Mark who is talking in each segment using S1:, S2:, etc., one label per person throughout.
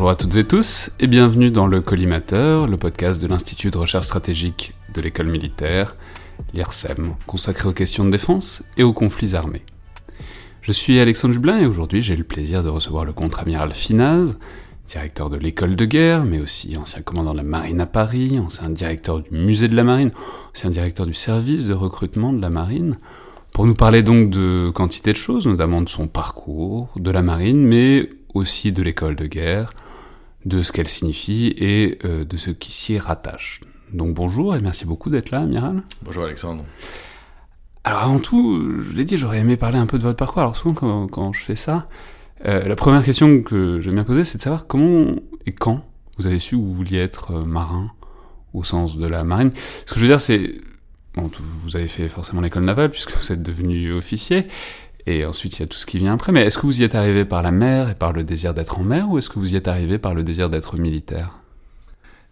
S1: Bonjour à toutes et tous et bienvenue dans le Collimateur, le podcast de l'Institut de recherche stratégique de l'école militaire, l'IRSEM, consacré aux questions de défense et aux conflits armés. Je suis Alexandre Jublin et aujourd'hui j'ai le plaisir de recevoir le contre-amiral Finaz, directeur de l'école de guerre, mais aussi ancien commandant de la marine à Paris, ancien directeur du musée de la marine, ancien directeur du service de recrutement de la marine, pour nous parler donc de quantité de choses, notamment de son parcours, de la marine, mais aussi de l'école de guerre, de ce qu'elle signifie et euh, de ce qui s'y rattache. Donc bonjour et merci beaucoup d'être là, amiral.
S2: Bonjour Alexandre.
S1: Alors avant tout, je l'ai dit, j'aurais aimé parler un peu de votre parcours. Alors souvent quand, quand je fais ça, euh, la première question que j'aime bien poser, c'est de savoir comment et quand vous avez su que vous vouliez être euh, marin au sens de la marine. Ce que je veux dire, c'est... Bon, vous avez fait forcément l'école navale puisque vous êtes devenu officier, et ensuite il y a tout ce qui vient après, mais est-ce que vous y êtes arrivé par la mer et par le désir d'être en mer, ou est-ce que vous y êtes arrivé par le désir d'être militaire?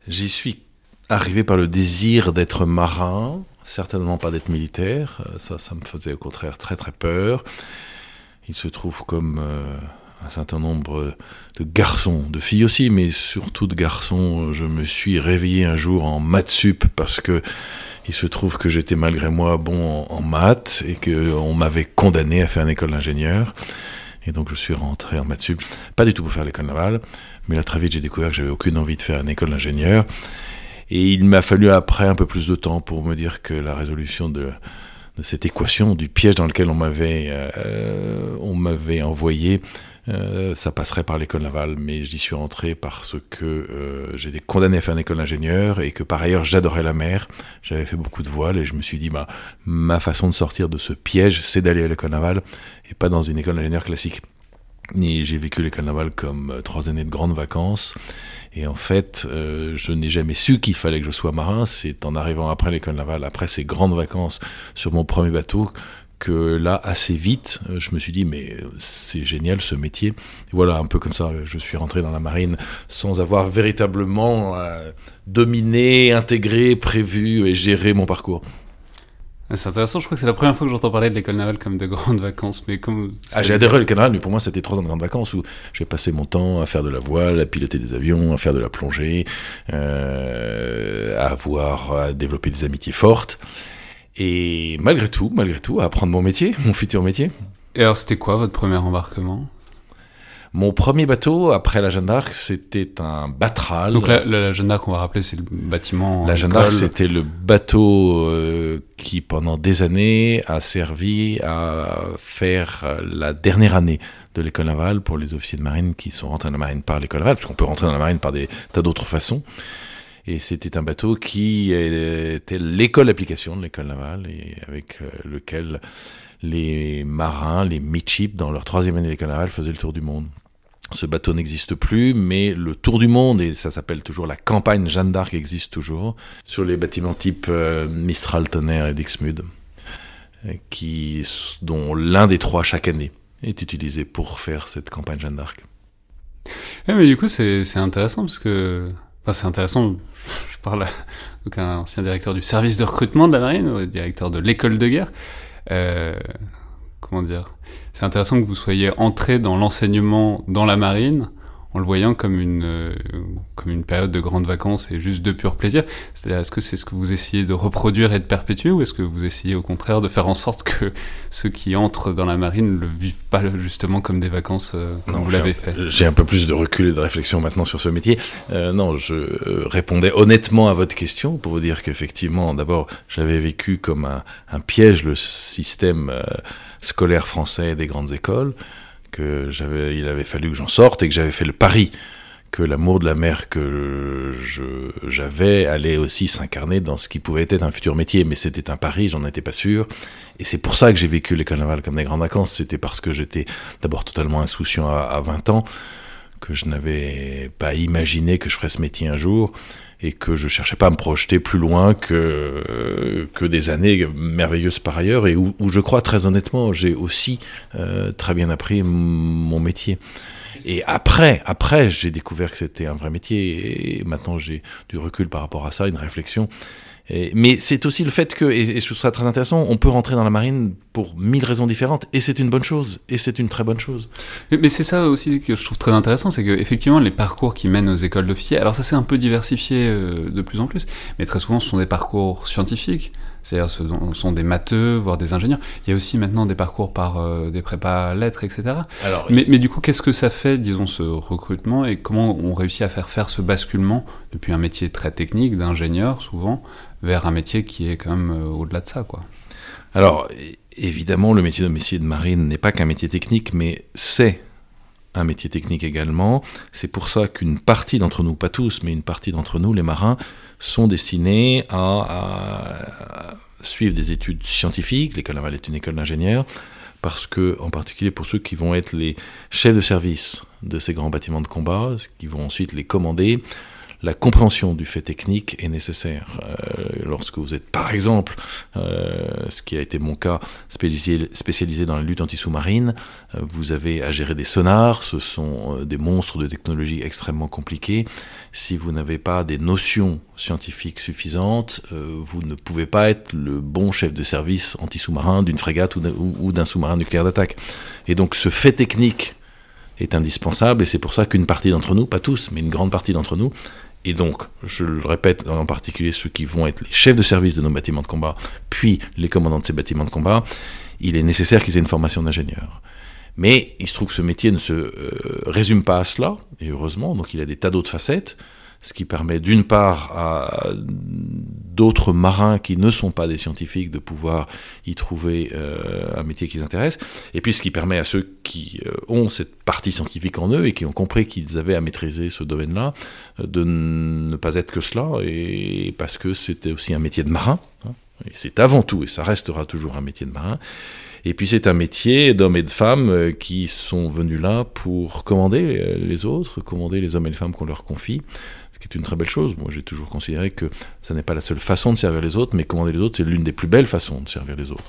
S2: J'y suis arrivé par le désir d'être marin, certainement pas d'être militaire. Euh, ça, ça me faisait au contraire très très peur. Il se trouve comme euh, un certain nombre de garçons, de filles aussi, mais surtout de garçons, je me suis réveillé un jour en maths sup parce que il se trouve que j'étais malgré moi bon en, maths et qu'on m'avait condamné à faire une école d'ingénieur. Et donc je suis rentré en maths sup, pas du tout pour faire l'école navale, mais là très vite j'ai découvert que j'avais aucune envie de faire une école d'ingénieur. Et il m'a fallu après un peu plus de temps pour me dire que la résolution de, cette équation, du piège dans lequel on euh, on m'avait envoyé, euh, ça passerait par l'école navale, mais j'y suis rentré parce que euh, j'étais condamné à faire une école d'ingénieur et que par ailleurs j'adorais la mer. J'avais fait beaucoup de voile et je me suis dit, bah, ma façon de sortir de ce piège, c'est d'aller à l'école navale et pas dans une école d'ingénieur classique. Et j'ai vécu l'école navale comme euh, trois années de grandes vacances. Et en fait, je n'ai jamais su qu'il fallait que je sois marin. C'est en arrivant après l'école navale, après ces grandes vacances sur mon premier bateau, que là, assez vite, euh, je me suis dit, mais c'est génial ce métier. Et voilà, un peu comme ça, je suis rentré dans la marine sans avoir véritablement euh, dominé, intégré, prévu et géré mon parcours.
S1: C'est intéressant, je crois que c'est la première fois que j'entends parler de l'école navale comme de grandes vacances, mais comme...
S2: Ah, j'ai adhéré à l'école navale, mais pour moi c'était trois ans de grandes vacances où j'ai passé mon temps à faire de la voile, à piloter des avions, à faire de la plongée, euh, à avoir, à développer des amitiés fortes. Et malgré tout, malgré tout, à apprendre mon métier, mon futur métier.
S1: Et alors c'était quoi votre premier embarquement?
S2: Mon premier bateau, après la Jeanne d'Arc, c'était un Batral.
S1: Donc la, la, la Jeanne d'Arc, on va rappeler, c'est le bâtiment...
S2: La Jeanne d'Arc, c'était le bateau euh, qui, pendant des années, a servi à faire la dernière année de l'école navale pour les officiers de marine qui sont rentrés dans la marine par l'école navale, puisqu'on peut rentrer dans la marine par des tas d'autres façons. Et c'était un bateau qui était l'école d'application de l'école navale et avec euh, lequel les marins, les midship, dans leur troisième année de l'école navale, faisaient le tour du monde. Ce bateau n'existe plus, mais le tour du monde, et ça s'appelle toujours la campagne Jeanne d'Arc, existe toujours, sur les bâtiments type euh, Mistral, Tonnerre et Dixmude, qui, dont l'un des trois chaque année est utilisé pour faire cette campagne Jeanne d'Arc.
S1: Ouais, mais du coup, c'est intéressant parce que. C'est intéressant. Je parle à donc un ancien directeur du service de recrutement de la marine, directeur de l'école de guerre. Euh, comment dire? C'est intéressant que vous soyez entré dans l'enseignement dans la marine en le voyant comme une, euh, comme une période de grandes vacances et juste de pur plaisir. C'est-à-dire, est-ce que c'est ce que vous essayez de reproduire et de perpétuer, ou est-ce que vous essayez au contraire de faire en sorte que ceux qui entrent dans la marine ne le vivent pas justement comme des vacances euh, comme vous l'avez fait?
S2: J'ai un peu plus de recul et de réflexion maintenant sur ce métier. Euh, non, je répondais honnêtement à votre question pour vous dire qu'effectivement, d'abord, j'avais vécu comme un, un, piège le système scolaire français des grandes écoles il avait fallu que j'en sorte et que j'avais fait le pari que l'amour de la mer que j'avais allait aussi s'incarner dans ce qui pouvait être un futur métier. Mais c'était un pari, j'en étais pas sûr. Et c'est pour ça que j'ai vécu l'école navale comme des grandes vacances. C'était parce que j'étais d'abord totalement insouciant à, à 20 ans, que je n'avais pas imaginé que je ferais ce métier un jour et que je cherchais pas à me projeter plus loin que, que des années merveilleuses par ailleurs et où, je crois très honnêtement j'ai aussi euh, très bien appris mon métier. Et après, après, j'ai découvert que c'était un vrai métier et maintenant j'ai du recul par rapport à ça, une réflexion mais c'est aussi le fait que, et, ce sera très intéressant, on peut rentrer dans la marine pour mille raisons différentes, et c'est une bonne chose, et c'est une très bonne chose.
S1: Mais, c'est ça aussi que je trouve très intéressant, c'est qu'effectivement, les parcours qui mènent aux écoles d'officiers, alors ça s'est un peu diversifié euh, de plus en plus, mais très souvent ce sont des parcours scientifiques, c'est-à-dire ce sont des matheux, voire des ingénieurs. Il y a aussi maintenant des parcours par euh, des prépas lettres, etc. Alors, mais, mais, du coup, qu'est-ce que ça fait, disons, ce recrutement et comment on réussit à faire faire ce basculement depuis un métier très technique d'ingénieur, souvent, vers un métier qui est quand même euh, au-delà de ça, quoi.
S2: Alors, évidemment, le métier de métier de marine n'est pas qu'un métier technique, mais c'est un métier technique également. C'est pour ça qu'une partie d'entre nous, pas tous, mais une partie d'entre nous, les marins, sont destinés à, suivre des études scientifiques. L'école navale est une école d'ingénieurs, parce que, en particulier pour ceux qui vont être les chefs de service de ces grands bâtiments de combat, qui vont ensuite les commander, la compréhension du fait technique est nécessaire. Euh, lorsque vous êtes, par exemple, euh, ce qui a été mon cas, spécialisé, dans la lutte anti-sous-marine, euh, vous avez à gérer des sonars, ce sont des monstres de technologie extrêmement compliqués. Si vous n'avez pas des notions scientifiques suffisantes, vous ne pouvez pas être le bon chef de service anti-sous-marin d'une frégate ou d'un sous-marin nucléaire d'attaque. Et donc ce fait technique est indispensable et c'est pour ça qu'une partie d'entre nous, pas tous, mais une grande partie d'entre nous, et donc, je le répète, en particulier ceux qui vont être les chefs de service de nos bâtiments de combat, puis les commandants de ces bâtiments de combat, il est nécessaire qu'ils aient une formation d'ingénieur. Mais il se trouve que ce métier ne se euh, résume pas à cela, et heureusement, donc il a des tas d'autres facettes ce qui permet d'une part à d'autres marins qui ne sont pas des scientifiques de pouvoir y trouver euh, un métier qui les intéresse, et puis ce qui permet à ceux qui euh, ont cette partie scientifique en eux et qui ont compris qu'ils avaient à maîtriser ce domaine-là, euh, de ne pas être que cela, et parce que c'était aussi un métier de marin, hein, et c'est avant tout, et ça restera toujours un métier de marin, et puis c'est un métier d'hommes et de femmes qui sont venus là pour commander les autres, commander les hommes et les femmes qu'on leur confie, ce qui est une très belle chose. Moi, j'ai toujours considéré que ce n'est pas la seule façon de servir les autres, mais commander les autres, c'est l'une des plus belles façons de servir les autres.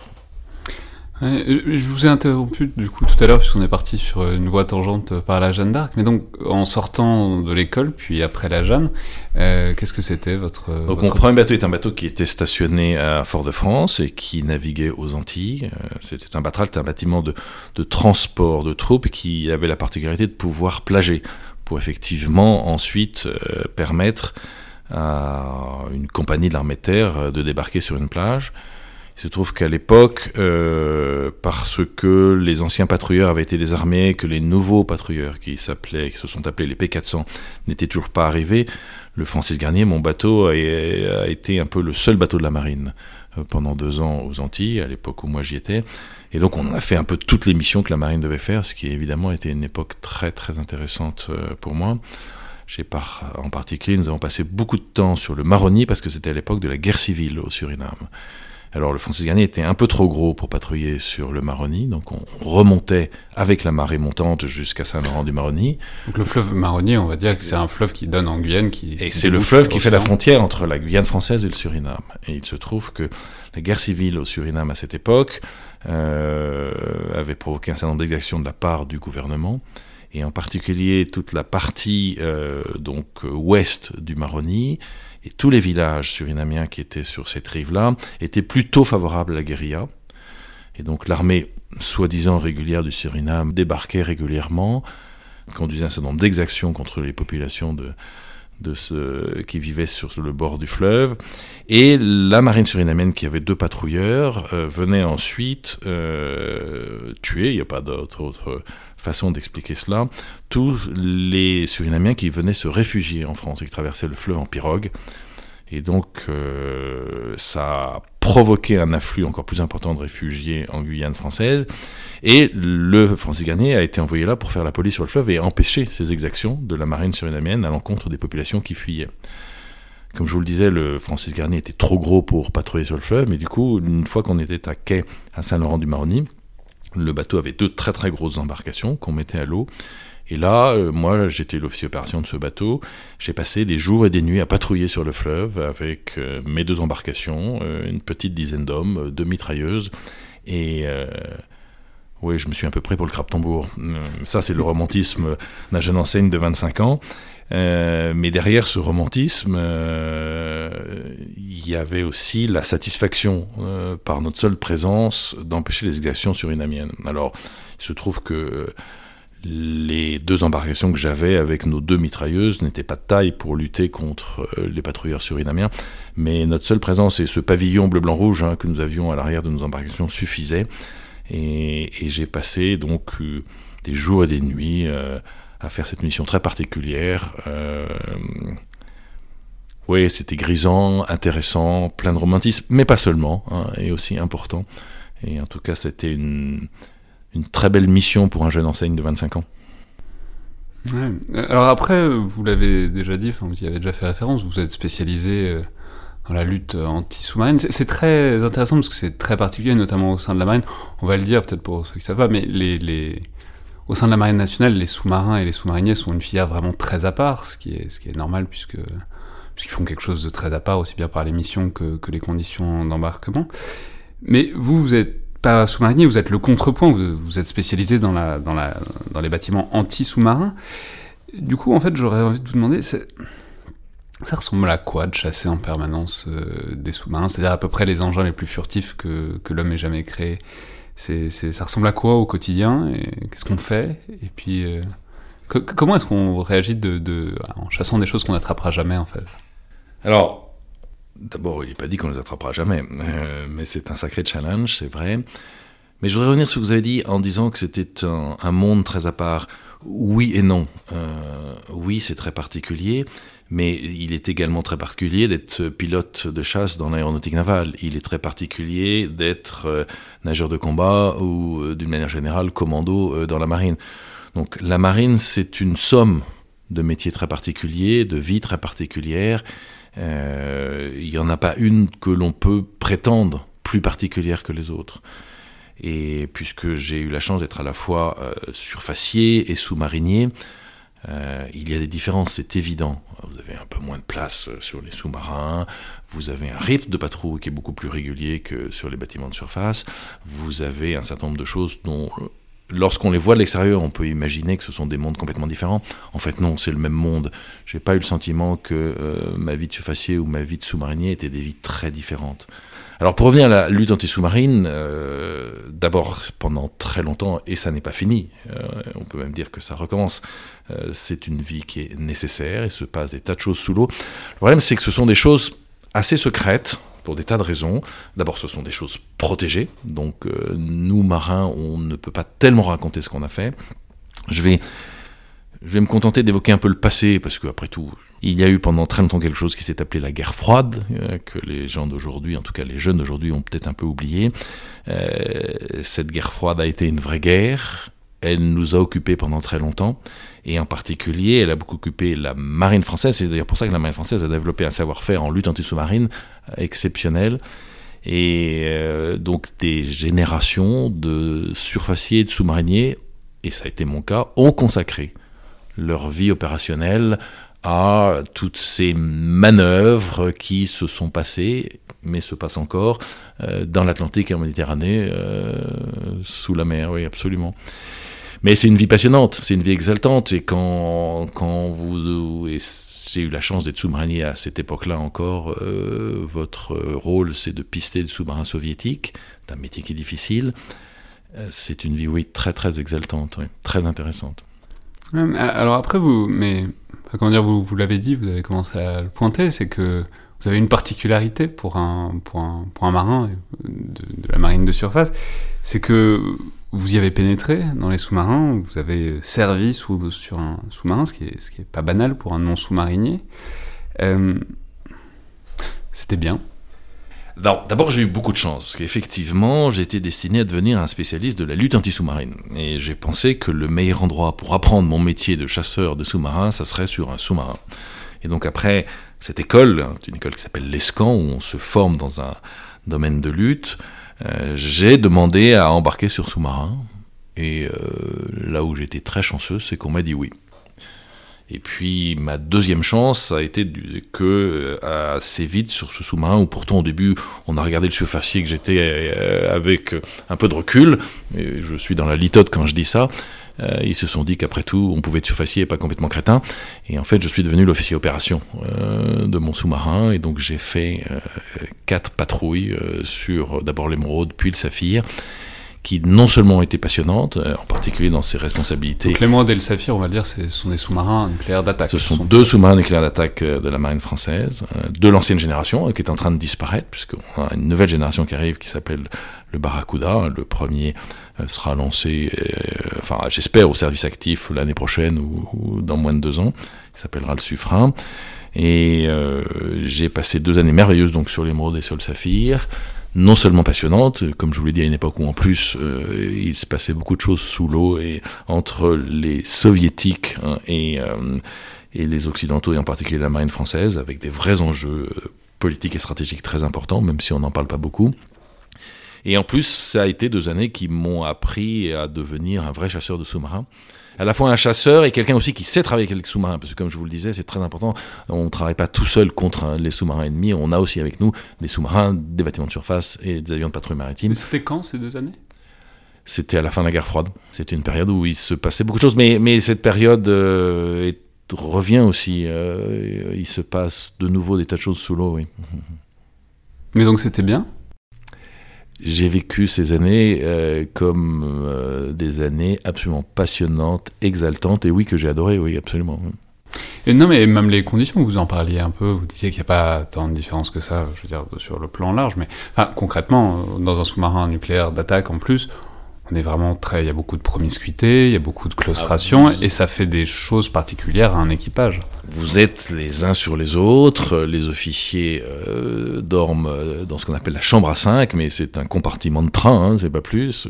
S1: je vous ai interrompu du coup tout à l'heure puisqu'on est parti sur une voie tangente par la Jeanne d'Arc, mais donc en sortant de l'école puis après la Jeanne, euh, qu'est-ce que c'était votre
S2: Donc mon premier bateau est un bateau qui était stationné à Fort-de-France et qui naviguait aux Antilles. Euh, c'était un batral, un bâtiment de, de transport de troupes qui avait la particularité de pouvoir plager pour effectivement ensuite euh, permettre à une compagnie de l'armée de terre euh, de débarquer sur une plage. Il se trouve qu'à l'époque, euh, parce que les anciens patrouilleurs avaient été désarmés, que les nouveaux patrouilleurs qui, se sont appelés les P400 n'étaient toujours pas arrivés, le Francis Garnier, mon bateau, a, été un peu le seul bateau de la marine pendant deux ans aux Antilles, à l'époque où moi j'y étais. Et donc on a fait un peu toutes les missions que la marine devait faire, ce qui évidemment était une époque très très intéressante euh, pour moi. Par, en particulier, nous avons passé beaucoup de temps sur le Maroni parce que c'était à l'époque de la guerre civile au Suriname. Alors le Francis Garnier était un peu trop gros pour patrouiller sur le Maroni, donc on remontait avec la marée montante jusqu'à Saint-Laurent-du-Maroni.
S1: Donc le fleuve Maroni, on va dire que c'est un fleuve qui donne en Guyane. Qui,
S2: et c'est le fleuve qui fait la frontière entre la Guyane française et le Suriname. Et il se trouve que la guerre civile au Suriname à cette époque avait provoqué un certain nombre d'exactions de la part du gouvernement et en particulier toute la partie euh, donc ouest du Maroni et tous les villages surinamiens qui étaient sur cette rive-là étaient plutôt favorables à la guérilla. Et donc l'armée soi-disant régulière du Suriname débarquait régulièrement, conduisait un certain nombre d'exactions contre les populations de, de ceux qui vivaient sur le bord du fleuve. Et la marine surinamienne, qui avait deux patrouilleurs, euh, venait ensuite euh, tuer, il n'y a pas d'autre autre façon d'expliquer cela, tous les Surinamiens qui venaient se réfugier en France et qui traversaient le fleuve en pirogue. Et donc, euh, ça a provoqué un afflux encore plus important de réfugiés en Guyane française. Et le Francis Garnier a été envoyé là pour faire la police sur le fleuve et empêcher ces exactions de la marine surinamienne à l'encontre des populations qui fuyaient. Comme je vous le disais, le Francis Garnier était trop gros pour patrouiller sur le fleuve, mais du coup, une fois qu'on était à quai à Saint-Laurent-du-Maroni, le bateau avait deux très très grosses embarcations qu'on mettait à l'eau et là, euh, moi, j'étais l'officier opération de ce bateau. J'ai passé des jours et des nuits à patrouiller sur le fleuve avec euh, mes deux embarcations, euh, une petite dizaine d'hommes, deux mitrailleuses. Et oui, je me suis un peu prêt pour le crabe-tambour. ça, c'est le romantisme d'un jeune enseigne de 25 ans. mais derrière ce romantisme, il y avait aussi la satisfaction par notre seule présence d'empêcher les exactions surinamiennes. Alors, il se trouve que les deux embarcations que j'avais avec nos deux mitrailleuses n'étaient pas de taille pour lutter contre euh, les patrouilleurs surinamiens, mais notre seule présence et ce pavillon bleu-blanc-rouge hein, que nous avions à l'arrière de nos embarcations suffisait. Et, j'ai passé donc euh, des jours et des nuits euh, à faire cette mission très particulière. oui, c'était grisant, intéressant, plein de romantisme, mais pas seulement, hein, et aussi important. Et en tout cas, c'était une, une très belle mission pour un jeune enseigne de 25 ans.
S1: Ouais. Alors après, vous l'avez déjà dit, vous y avez déjà fait référence, vous êtes spécialisé euh, dans la lutte anti-sous-marine. C'est très intéressant parce que c'est très particulier, notamment au sein de la marine. On va le dire peut-être pour ceux qui savent pas, mais les, les... au sein de la marine nationale, les sous-marins et les sous-mariniers sont une filière vraiment très à part, ce qui est, ce qui est normal puisque puisqu'ils font quelque chose de très à part, aussi bien par les missions que, que les conditions d'embarquement. Mais vous, vous êtes pas sous-marinier, vous êtes le contrepoint, vous, êtes spécialisé dans, la, dans, la, dans les bâtiments anti-sous-marins. Du coup, en fait, j'aurais envie de vous demander, ça ressemble à quoi de chasser en permanence euh, des sous-marins? C'est-à-dire à peu près les engins les plus furtifs que, que l'homme ait jamais créés. Ça ressemble à quoi au quotidien? Qu'est-ce qu'on fait? Et puis, euh, comment est-ce qu'on réagit de, de, en chassant des choses qu'on n'attrapera jamais, en fait?
S2: Alors, D'abord, il n'est pas dit qu'on les attrapera jamais, euh, mais c'est un sacré challenge, c'est vrai. Mais je voudrais revenir sur ce que vous avez dit en disant que c'était un, monde très à part. Oui et non. Euh, oui, c'est très particulier, mais il est également très particulier d'être pilote de chasse dans l'aéronautique navale. Il est très particulier d'être euh, nageur de combat ou, d'une manière générale, commando dans la marine. Donc la marine, c'est une somme de métiers très particuliers, de vies très particulières il n'y en a pas une que l'on peut prétendre plus particulière que les autres. Et puisque j'ai eu la chance d'être à la fois euh, surfacier et sous-marinier, euh, il y a des différences, c'est évident. Vous avez un peu moins de place sur les sous-marins, vous avez un rythme de patrouille qui est beaucoup plus régulier que sur les bâtiments de surface, vous avez un certain nombre de choses dont lorsqu'on les voit de l'extérieur, on peut imaginer que ce sont des mondes complètement différents. En fait, non, c'est le même monde. J'ai pas eu le sentiment que euh, ma vie de surfacier ou ma vie de sous-marinier étaient des vies très différentes. Alors pour revenir à la lutte anti-sous-marine, euh, d'abord pendant très longtemps, et ça n'est pas fini, euh, on peut même dire que ça recommence, c'est une vie qui est nécessaire, il se passe des tas de choses sous l'eau. Le problème c'est que ce sont des choses assez secrètes, pour des tas de raisons. D'abord, ce sont des choses protégées, donc euh, nous, marins, on ne peut pas tellement raconter ce qu'on a fait. Je vais, je vais me contenter d'évoquer un peu le passé, parce qu'après tout, il y a eu pendant très longtemps quelque chose qui s'est appelé la guerre froide, euh, que les gens d'aujourd'hui, en tout cas les jeunes d'aujourd'hui, ont peut-être un peu oublié. Euh, cette guerre froide a été une vraie guerre, elle nous a occupés pendant très longtemps, et en particulier, elle a beaucoup occupé la marine française. C'est d'ailleurs pour ça que la marine française a développé un savoir-faire en lutte anti-sous-marine euh, exceptionnel. Et euh, donc des générations de surfaciers et de sous-mariniers, et ça a été mon cas, ont consacré leur vie opérationnelle à toutes ces manœuvres qui se sont passées, mais se passent encore, euh, dans l'Atlantique et en Méditerranée, sous la mer, oui, absolument. Mais c'est une vie passionnante, c'est une vie exaltante. Et quand, quand vous. j'ai eu la chance d'être sous-marinier à cette époque-là encore, euh, votre rôle c'est de pister des sous-marins soviétiques, c'est un métier qui est difficile. Euh, c'est une vie, oui, très très exaltante, très intéressante.
S1: Alors après, vous, mais comment dire, vous, vous l'avez dit, vous avez commencé à le pointer, c'est que vous avez une particularité pour un, pour un, pour un marin de, la marine de surface, c'est que vous y avez pénétré dans les sous-marins, vous avez servi sur un sous-marin, ce qui est, ce qui est pas banal pour un non-sous-marinier. Euh, c'était bien.
S2: D'abord, j'ai eu beaucoup de chance, parce qu'effectivement, j'étais destiné à devenir un spécialiste de la lutte anti-sous-marine. Et j'ai pensé que le meilleur endroit pour apprendre mon métier de chasseur de sous-marin, ça serait sur un sous-marin. Et donc après cette école, hein, une école qui s'appelle l'ESCAN, où on se forme dans un domaine de lutte, euh, j'ai demandé à embarquer sur sous-marin. Et euh, là où j'étais très chanceux, c'est qu'on m'a dit oui. Et puis ma deuxième chance a été que euh, assez vite sur ce sous-marin où pourtant au début on a regardé le surfacier que j'étais avec un peu de recul, et je suis dans la litote quand je dis ça, euh, ils se sont dit qu'après tout on pouvait être surfacier et pas complètement crétin. Et en fait je suis devenu l'officier opération de mon sous-marin et donc j'ai fait quatre patrouilles sur d'abord l'émeraude puis le saphir qui non seulement ont été passionnantes, euh, en particulier dans ses responsabilités.
S1: Donc l'émeraude et le saphir, on va dire, ce sont des sous-marins nucléaires d'attaque.
S2: Ce sont, deux sous-marins nucléaires d'attaque euh, de la marine française, euh, de l'ancienne génération, qui est en train de disparaître, puisqu'on a une nouvelle génération qui arrive qui s'appelle le Barracuda. Le premier sera lancé, enfin j'espère, au service actif l'année prochaine ou, dans moins de deux ans. Il s'appellera le Suffren. Et j'ai passé deux années merveilleuses donc sur l'émeraude et sur le saphir non seulement passionnante, comme je vous l'ai dit à une époque où en plus euh, il se passait beaucoup de choses sous l'eau et entre les soviétiques hein, et, euh, et, les occidentaux et en particulier la marine française avec des vrais enjeux euh, politiques et stratégiques très importants, même si on n'en parle pas beaucoup. Et en plus, ça a été deux années qui m'ont appris à devenir un vrai chasseur de sous-marins à la fois un chasseur et quelqu'un aussi qui sait travailler avec les sous-marins, parce que comme je vous le disais, c'est très important, on ne travaille pas tout seul contre les sous-marins ennemis, on a aussi avec nous des sous-marins, des bâtiments de surface et des avions de patrouille maritime.
S1: c'était quand ces deux années?
S2: C'était à la fin de la guerre froide. C'était une période où il se passait beaucoup de choses, mais, mais cette période euh, revient aussi. Euh, il se passe de nouveau des tas de choses sous l'eau, oui.
S1: Mais donc c'était bien?
S2: J'ai vécu ces années euh, comme euh, des années absolument passionnantes, exaltantes, et oui, que j'ai adoré, oui, absolument.
S1: Non, mais même les conditions, vous en parliez un peu, vous disiez qu'il n'y a pas tant de différence que ça, je veux dire, sur le plan large, mais concrètement, euh, dans un sous-marin nucléaire d'attaque en plus, on est vraiment très. Il y a beaucoup de promiscuité, il y a beaucoup de claustration, ah, et ça fait des choses particulières à un équipage.
S2: Vous êtes les uns sur les autres, les officiers euh, dorment euh, dans ce qu'on appelle la chambre à 5, mais c'est un compartiment de train, hein, c'est pas plus.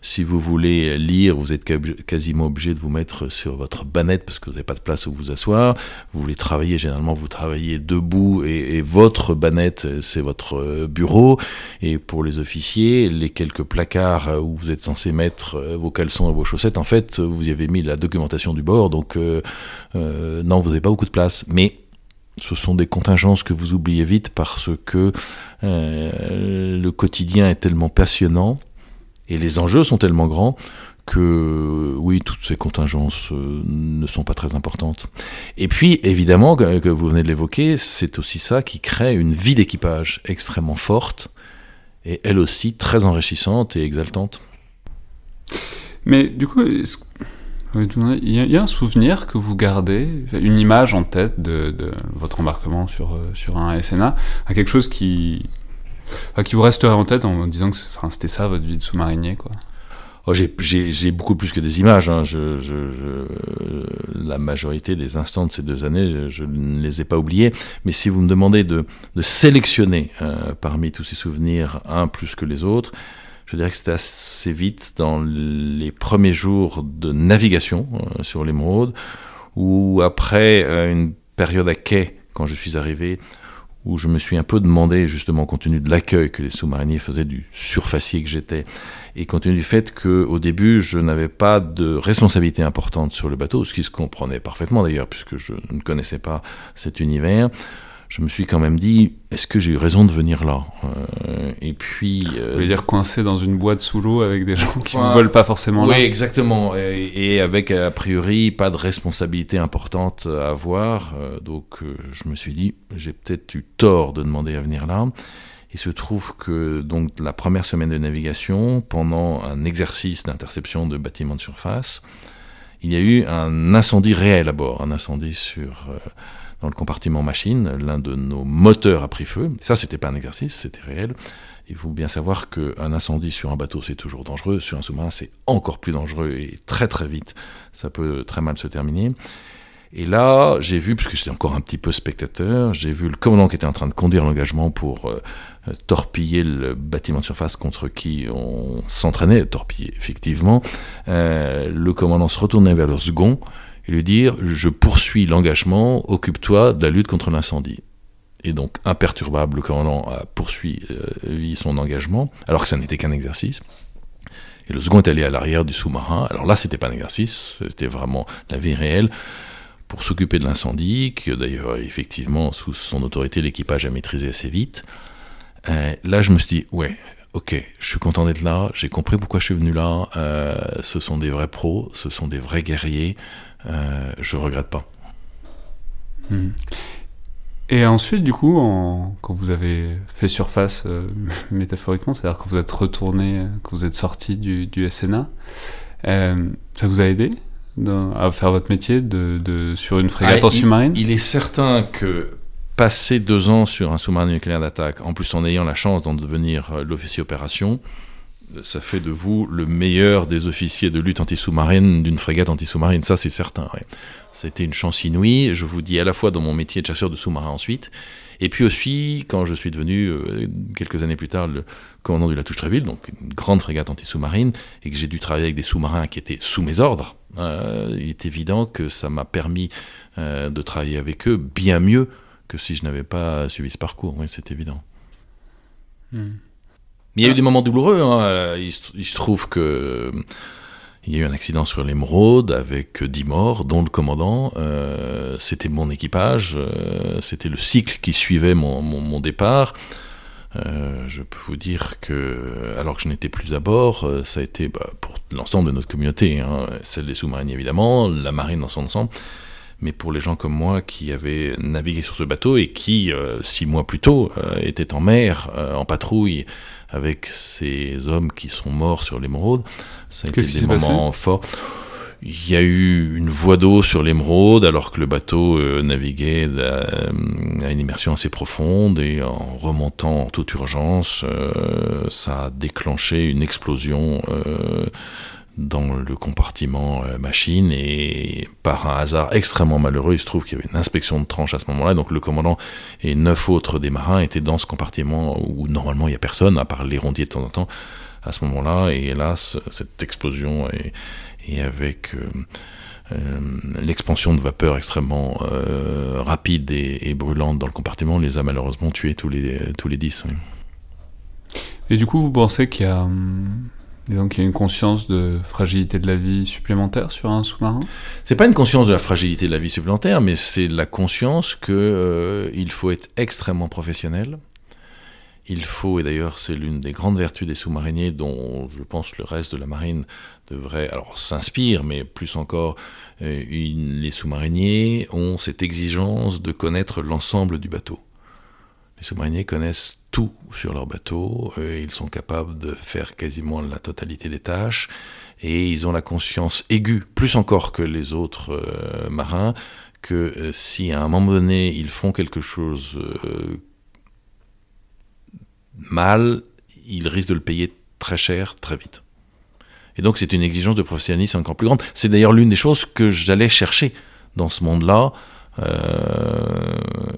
S2: Si vous voulez lire, vous êtes quasiment obligé de vous mettre sur votre banette parce que vous n'avez pas de place où vous asseoir. Vous voulez travailler, généralement vous travaillez debout et, votre banette, c'est votre euh, bureau. Et pour les officiers, les quelques placards où vous êtes censé mettre euh, vos caleçons et vos chaussettes, en fait, vous y avez mis la documentation du bord, donc euh, non, vous n'avez pas beaucoup de place. Mais ce sont des contingences que vous oubliez vite parce que le quotidien est tellement passionnant et les enjeux sont tellement grands que oui, toutes ces contingences euh, ne sont pas très importantes. Et puis, évidemment, que, vous venez de l'évoquer, c'est aussi ça qui crée une vie d'équipage extrêmement forte, et elle aussi très enrichissante et exaltante.
S1: Mais du coup, il y, a un souvenir que vous gardez, une image en tête de, votre embarquement sur, euh, sur un SNA, à quelque chose qui, qui vous resterait en tête en disant que c'était ça votre vie de sous-marinier,
S2: oh, J'ai beaucoup plus que des images. Hein. Je, la majorité des instants de ces deux années, je, ne les ai pas oubliés. Mais si vous me demandez de, de sélectionner euh, parmi tous ces souvenirs un plus que les autres, je dirais que c'était assez vite dans les premiers jours de navigation euh, sur l'émeraude, ou après euh, une période à quai, quand je suis arrivé, où je me suis un peu demandé, justement, compte tenu de l'accueil que les sous-mariniers faisaient du surfacier que j'étais, et compte tenu du fait qu'au début, je n'avais pas de responsabilité importante sur le bateau, ce qui se comprenait parfaitement d'ailleurs, puisque je ne connaissais pas cet univers, je me suis quand même dit, est-ce que j'ai eu raison de venir là euh, Et puis...
S1: Euh, Vous voulez dire coincé dans une boîte sous l'eau avec des gens qui ne veulent pas forcément
S2: là Oui, exactement. Et, avec, a priori, pas de responsabilité importante à avoir. Euh, donc, je me suis dit, j'ai peut-être eu tort de demander à venir là. Il se trouve que donc la première semaine de navigation, pendant un exercice d'interception de bâtiments de surface, il y a eu un incendie réel à bord, un incendie sur dans le compartiment machine, l'un de nos moteurs a pris feu. Ça, c'était pas un exercice, c'était réel. Il faut bien savoir qu'un incendie sur un bateau, c'est toujours dangereux. Sur un sous-marin, c'est encore plus dangereux et très très vite, ça peut très mal se terminer. Et là, j'ai vu, puisque j'étais encore un petit peu spectateur, j'ai vu le commandant qui était en train de conduire l'engagement pour euh, torpiller le bâtiment de surface contre qui on s'entraînait, torpiller effectivement. Euh, le commandant se retournait vers le second et lui dire Je poursuis l'engagement, occupe-toi de la lutte contre l'incendie et donc imperturbable, le commandant a poursuivi euh, son engagement, alors que ça n'était qu'un exercice. Et le second est allé à l'arrière du sous-marin. Alors là, c'était pas un exercice, c'était vraiment la vie réelle pour s'occuper de l'incendie, que d'ailleurs, effectivement, sous son autorité, l'équipage a maîtrisé assez vite. Euh, là, je me suis dit, ouais, ok, je suis content d'être là, j'ai compris pourquoi je suis venu là. Euh, ce sont des vrais pros, ce sont des vrais guerriers. Euh, je regrette pas.
S1: Hmm. Et ensuite, du coup, quand vous avez fait surface euh, métaphoriquement, c'est-à-dire quand vous êtes retourné, quand vous êtes sorti du, SNA, euh, ça vous a aidé à faire votre métier de, sur une frégate
S2: ah,
S1: en sous-marine?
S2: il, est certain que passer deux ans sur un sous-marin nucléaire d'attaque, en plus en ayant la chance d'en devenir l'officier opération, ça fait de vous le meilleur des officiers de lutte anti-sous-marine d'une frégate anti-sous-marine, ça c'est certain. Ça a été une chance inouïe, je vous dis à la fois dans mon métier de chasseur de sous-marins ensuite, et puis aussi quand je suis devenu, euh, quelques années plus tard, le commandant de la Touche-Tréville, donc une grande frégate anti-sous-marine, et que j'ai dû travailler avec des sous-marins qui étaient sous mes ordres, euh, il est évident que ça m'a permis euh, de travailler avec eux bien mieux que si je n'avais pas suivi ce parcours, c'est évident. Il y a eu des moments douloureux. Hein. Il, se trouve que il y a eu un accident sur l'émeraude avec 10 morts, dont le commandant. Euh, c'était mon équipage, euh, c'était le cycle qui suivait mon, départ. Euh, je peux vous dire que, alors que je n'étais plus à bord, ça a été bah, pour l'ensemble de notre communauté, hein, celle des sous-marines évidemment, la marine dans son ensemble, mais pour les gens comme moi qui avaient navigué sur ce bateau et qui, six mois plus tôt, étaient en mer, en patrouille, avec ces hommes qui sont morts sur l'émeraude. Ça a été des moments forts. Il y a eu une voie d'eau sur l'émeraude alors que le bateau euh, naviguait à, une immersion assez profonde et en remontant en toute urgence, euh, ça a déclenché une explosion euh, dans le compartiment euh, machine et par un hasard extrêmement malheureux, il se trouve qu'il y avait une inspection de tranche à ce moment-là, donc le commandant et neuf autres des marins étaient dans ce compartiment où normalement il n'y a personne, à part les rondiers de temps en temps, à ce moment-là, et hélas, cette explosion et, avec euh, euh, l'expansion de vapeur extrêmement rapide et, brûlante dans le compartiment les a malheureusement tués tous les, tous les dix.
S1: Et du coup, vous pensez qu'il y a... Et donc il y a une conscience de fragilité de la vie supplémentaire sur un sous-marin
S2: C'est pas une conscience de la fragilité de la vie supplémentaire, mais c'est la conscience qu'il euh, faut être extrêmement professionnel. Il faut, et d'ailleurs c'est l'une des grandes vertus des sous-mariniers dont je pense le reste de la marine devrait, alors s'inspire, mais plus encore, euh, les sous-mariniers ont cette exigence de connaître l'ensemble du bateau. Les sous-mariniers connaissent tout sur leur bateau, euh, ils sont capables de faire quasiment la totalité des tâches, et ils ont la conscience aiguë, plus encore que les autres euh, marins, que euh, si à un moment donné ils font quelque chose mal, ils risquent de le payer très cher, très vite. Et donc c'est une exigence de professionnalisme encore plus grande. C'est d'ailleurs l'une des choses que j'allais chercher dans ce monde-là,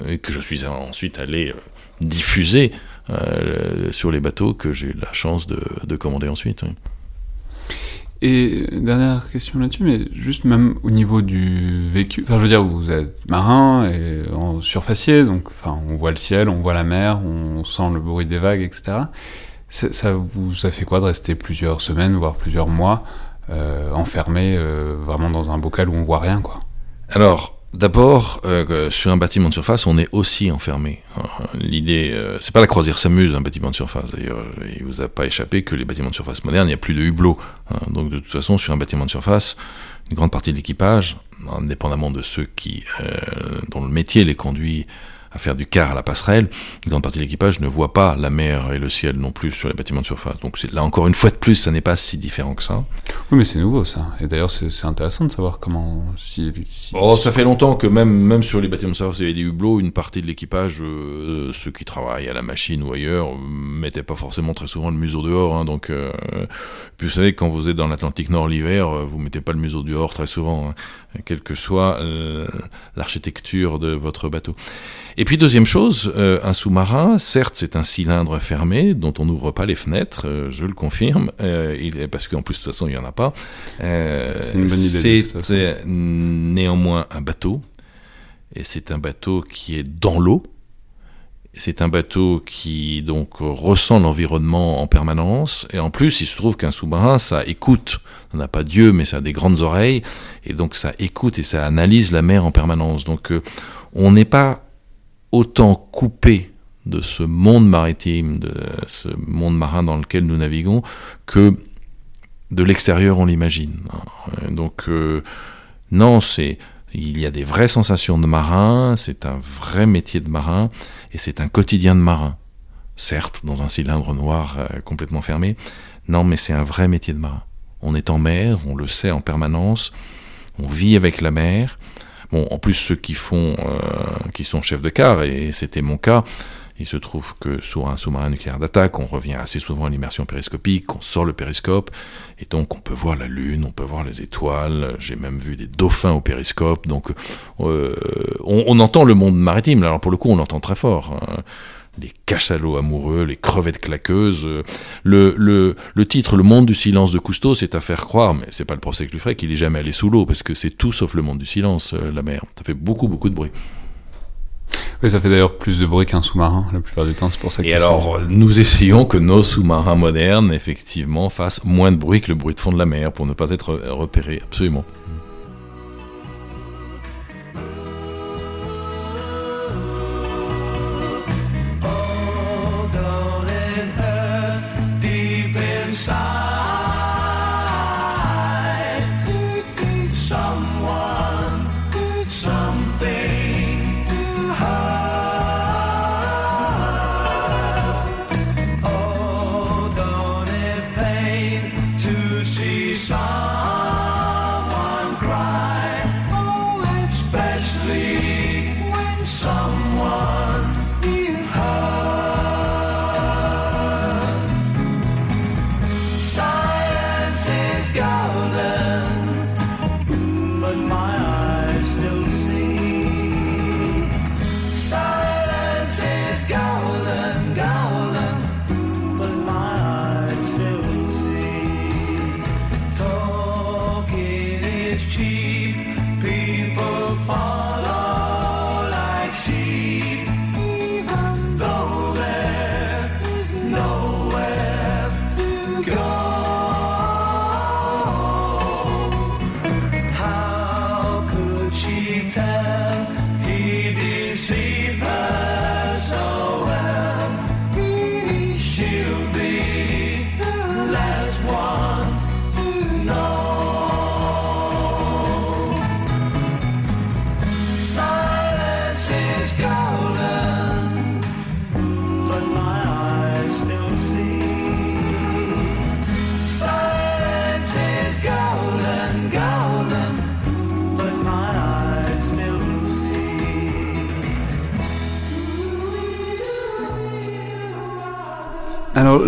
S2: et que je suis ensuite allé diffusé euh, sur les bateaux que j'ai eu la chance de, commander ensuite.
S1: Et dernière question là-dessus, mais juste même au niveau du vécu, enfin je veux dire, vous êtes marin et en surfacier, donc enfin on voit le ciel, on voit la mer, on sent le bruit des vagues, etc. Ça, vous ça fait quoi de rester plusieurs semaines, voire plusieurs mois euh, enfermé euh, vraiment dans un bocal où on voit rien, quoi?
S2: Alors D'abord, euh, sur un bâtiment de surface, on est aussi enfermé. L'idée, euh, c'est pas la croisière s'amuse, un bâtiment de surface. D'ailleurs, il vous a pas échappé que les bâtiments de surface modernes, il n'y a plus de hublot. Hein. Donc, de toute façon, sur un bâtiment de surface, une grande partie de l'équipage, indépendamment de ceux qui, euh, dont le métier les conduit à faire du quart à la passerelle, une grande partie de l'équipage ne voit pas la mer et le ciel non plus sur les bâtiments de surface. Donc là encore une fois de plus, ça n'est pas si différent que ça.
S1: Oui, mais c'est nouveau ça. Et d'ailleurs, c'est intéressant de savoir comment. Si,
S2: oh, ça fait longtemps que même, même sur les bâtiments de surface, il y avait des hublots, une partie de l'équipage, euh, ceux qui travaillent à la machine ou ailleurs, mettaient pas forcément très souvent le museau dehors. Hein, donc, euh, puis vous savez, quand vous êtes dans l'Atlantique Nord l'hiver, euh, vous mettez pas le museau dehors très souvent, hein, quelle que soit l'architecture de votre bateau. Et puis deuxième chose, euh, un sous-marin, certes c'est un cylindre fermé dont on n'ouvre pas les fenêtres, euh, je le confirme, euh, parce qu'en plus de toute façon il n'y en a pas. c'est une bonne idée. C'est néanmoins un bateau, et c'est un bateau qui est dans l'eau. C'est un bateau qui donc ressent l'environnement en permanence, et en plus il se trouve qu'un sous-marin ça écoute. On n'a pas Dieu, mais ça a des grandes oreilles, et donc ça écoute et ça analyse la mer en permanence. Donc on n'est pas autant coupé de ce monde maritime, de ce monde marin dans lequel nous naviguons, que de l'extérieur on l'imagine. Donc euh, non, c'est il y a des vraies sensations de marin, c'est un vrai métier de marin et c'est un quotidien de marin. Certes, dans un cylindre noir euh, complètement fermé, non, mais c'est un vrai métier de marin. On est en mer, on le sait en permanence, on vit avec la mer, Bon, en plus, ceux qui font, euh, qui sont chefs de quart, et c'était mon cas, il se trouve que sur un sous-marin nucléaire d'attaque, on revient assez souvent à l'immersion périscopique, on sort le périscope, et donc on peut voir la Lune, on peut voir les étoiles, j'ai même vu des dauphins au périscope, donc euh, on, entend le monde maritime, alors pour le coup on l'entend très fort. Hein les cachalots amoureux, les crevettes claqueuses. Le, le, le, titre Le monde du silence de Cousteau, c'est à faire croire, mais c'est pas le procès que lui ferait, qu'il est jamais allé sous l'eau, parce que c'est tout sauf le monde du silence, euh, la mer. Ça fait beaucoup, beaucoup de bruit.
S1: Oui, ça fait d'ailleurs plus de bruit qu'un sous-marin, la plupart du temps, c'est pour ça
S2: Et alors, nous essayons que nos sous-marins modernes, effectivement, fassent moins de bruit que le bruit de fond de la mer, pour ne pas être repérés, absolument.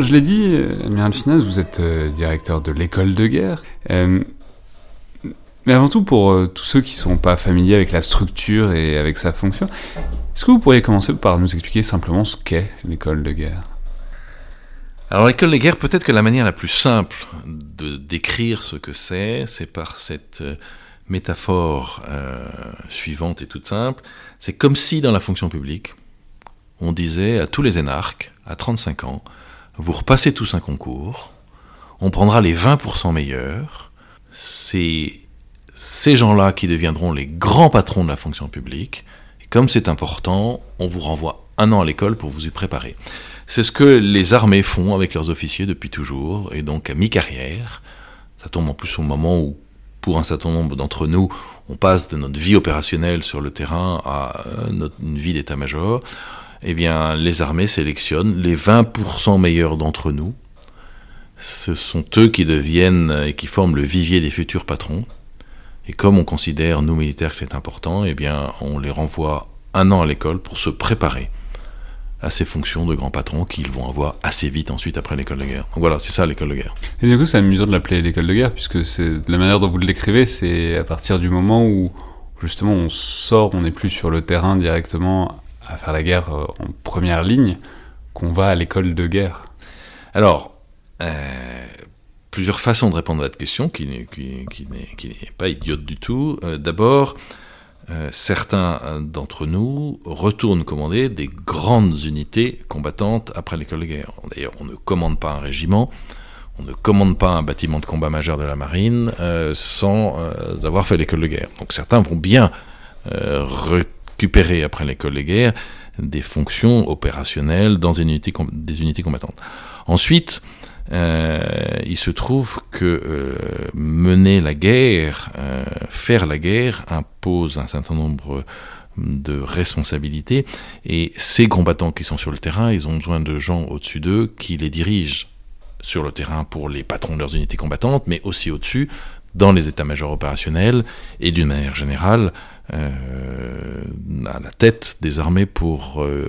S1: Je l'ai dit, Amiral Finaz, vous êtes euh, directeur de l'école de guerre. Euh, mais avant tout, pour euh, tous ceux qui ne sont pas familiers avec la structure et avec sa fonction, est-ce que vous pourriez commencer par nous expliquer simplement ce qu'est l'école de guerre?
S2: Alors l'école de guerre, peut-être que la manière la plus simple de décrire ce que c'est, c'est par cette métaphore suivante et toute simple. C'est comme si dans la fonction publique, on disait à tous les énarques, à 35 ans, vous repassez tous un concours, on prendra les 20% meilleurs, c'est ces gens-là qui deviendront les grands patrons de la fonction publique, et comme c'est important, on vous renvoie un an à l'école pour vous y préparer. C'est ce que les armées font avec leurs officiers depuis toujours, et donc à mi-carrière, ça tombe en plus au moment où pour un certain nombre d'entre nous, on passe de notre vie opérationnelle sur le terrain à euh, une vie d'état-major, eh bien, les armées sélectionnent les 20% meilleurs d'entre nous. Ce sont eux qui deviennent et qui forment le vivier des futurs patrons. Et comme on considère, nous militaires, que c'est important, eh bien, on les renvoie un an à l'école pour se préparer à ces fonctions de grands patrons qu'ils vont avoir assez vite ensuite après l'école de guerre. Donc voilà, c'est ça l'école de guerre.
S1: Et du coup, c'est amusant de l'appeler l'école de guerre, puisque c'est la manière dont vous le décrivez, c'est à partir du moment où justement on sort, on n'est plus sur le terrain directement à faire la guerre euh, en première ligne, qu'on va à l'école de guerre.
S2: Alors, euh, plusieurs façons de répondre à cette question, qui n'est pas idiote du tout. Euh, d'abord, euh, certains d'entre nous retournent commander des grandes unités combattantes après l'école de guerre. D'ailleurs, on ne commande pas un régiment, on ne commande pas un bâtiment de combat majeur de la marine euh, sans euh, avoir fait l'école de guerre. Donc certains vont bien récupérer après l'école de guerre des fonctions opérationnelles dans des unités combattantes. Ensuite, euh, il se trouve que euh, mener la guerre, euh, faire la guerre, impose un certain nombre de responsabilités, et ces combattants qui sont sur le terrain, ils ont besoin de gens au-dessus d'eux qui les dirigent sur le terrain pour les patrons de leurs unités combattantes, mais aussi au-dessus, dans les états-majors opérationnels, et d'une manière générale, euh, à la tête des armées pour euh,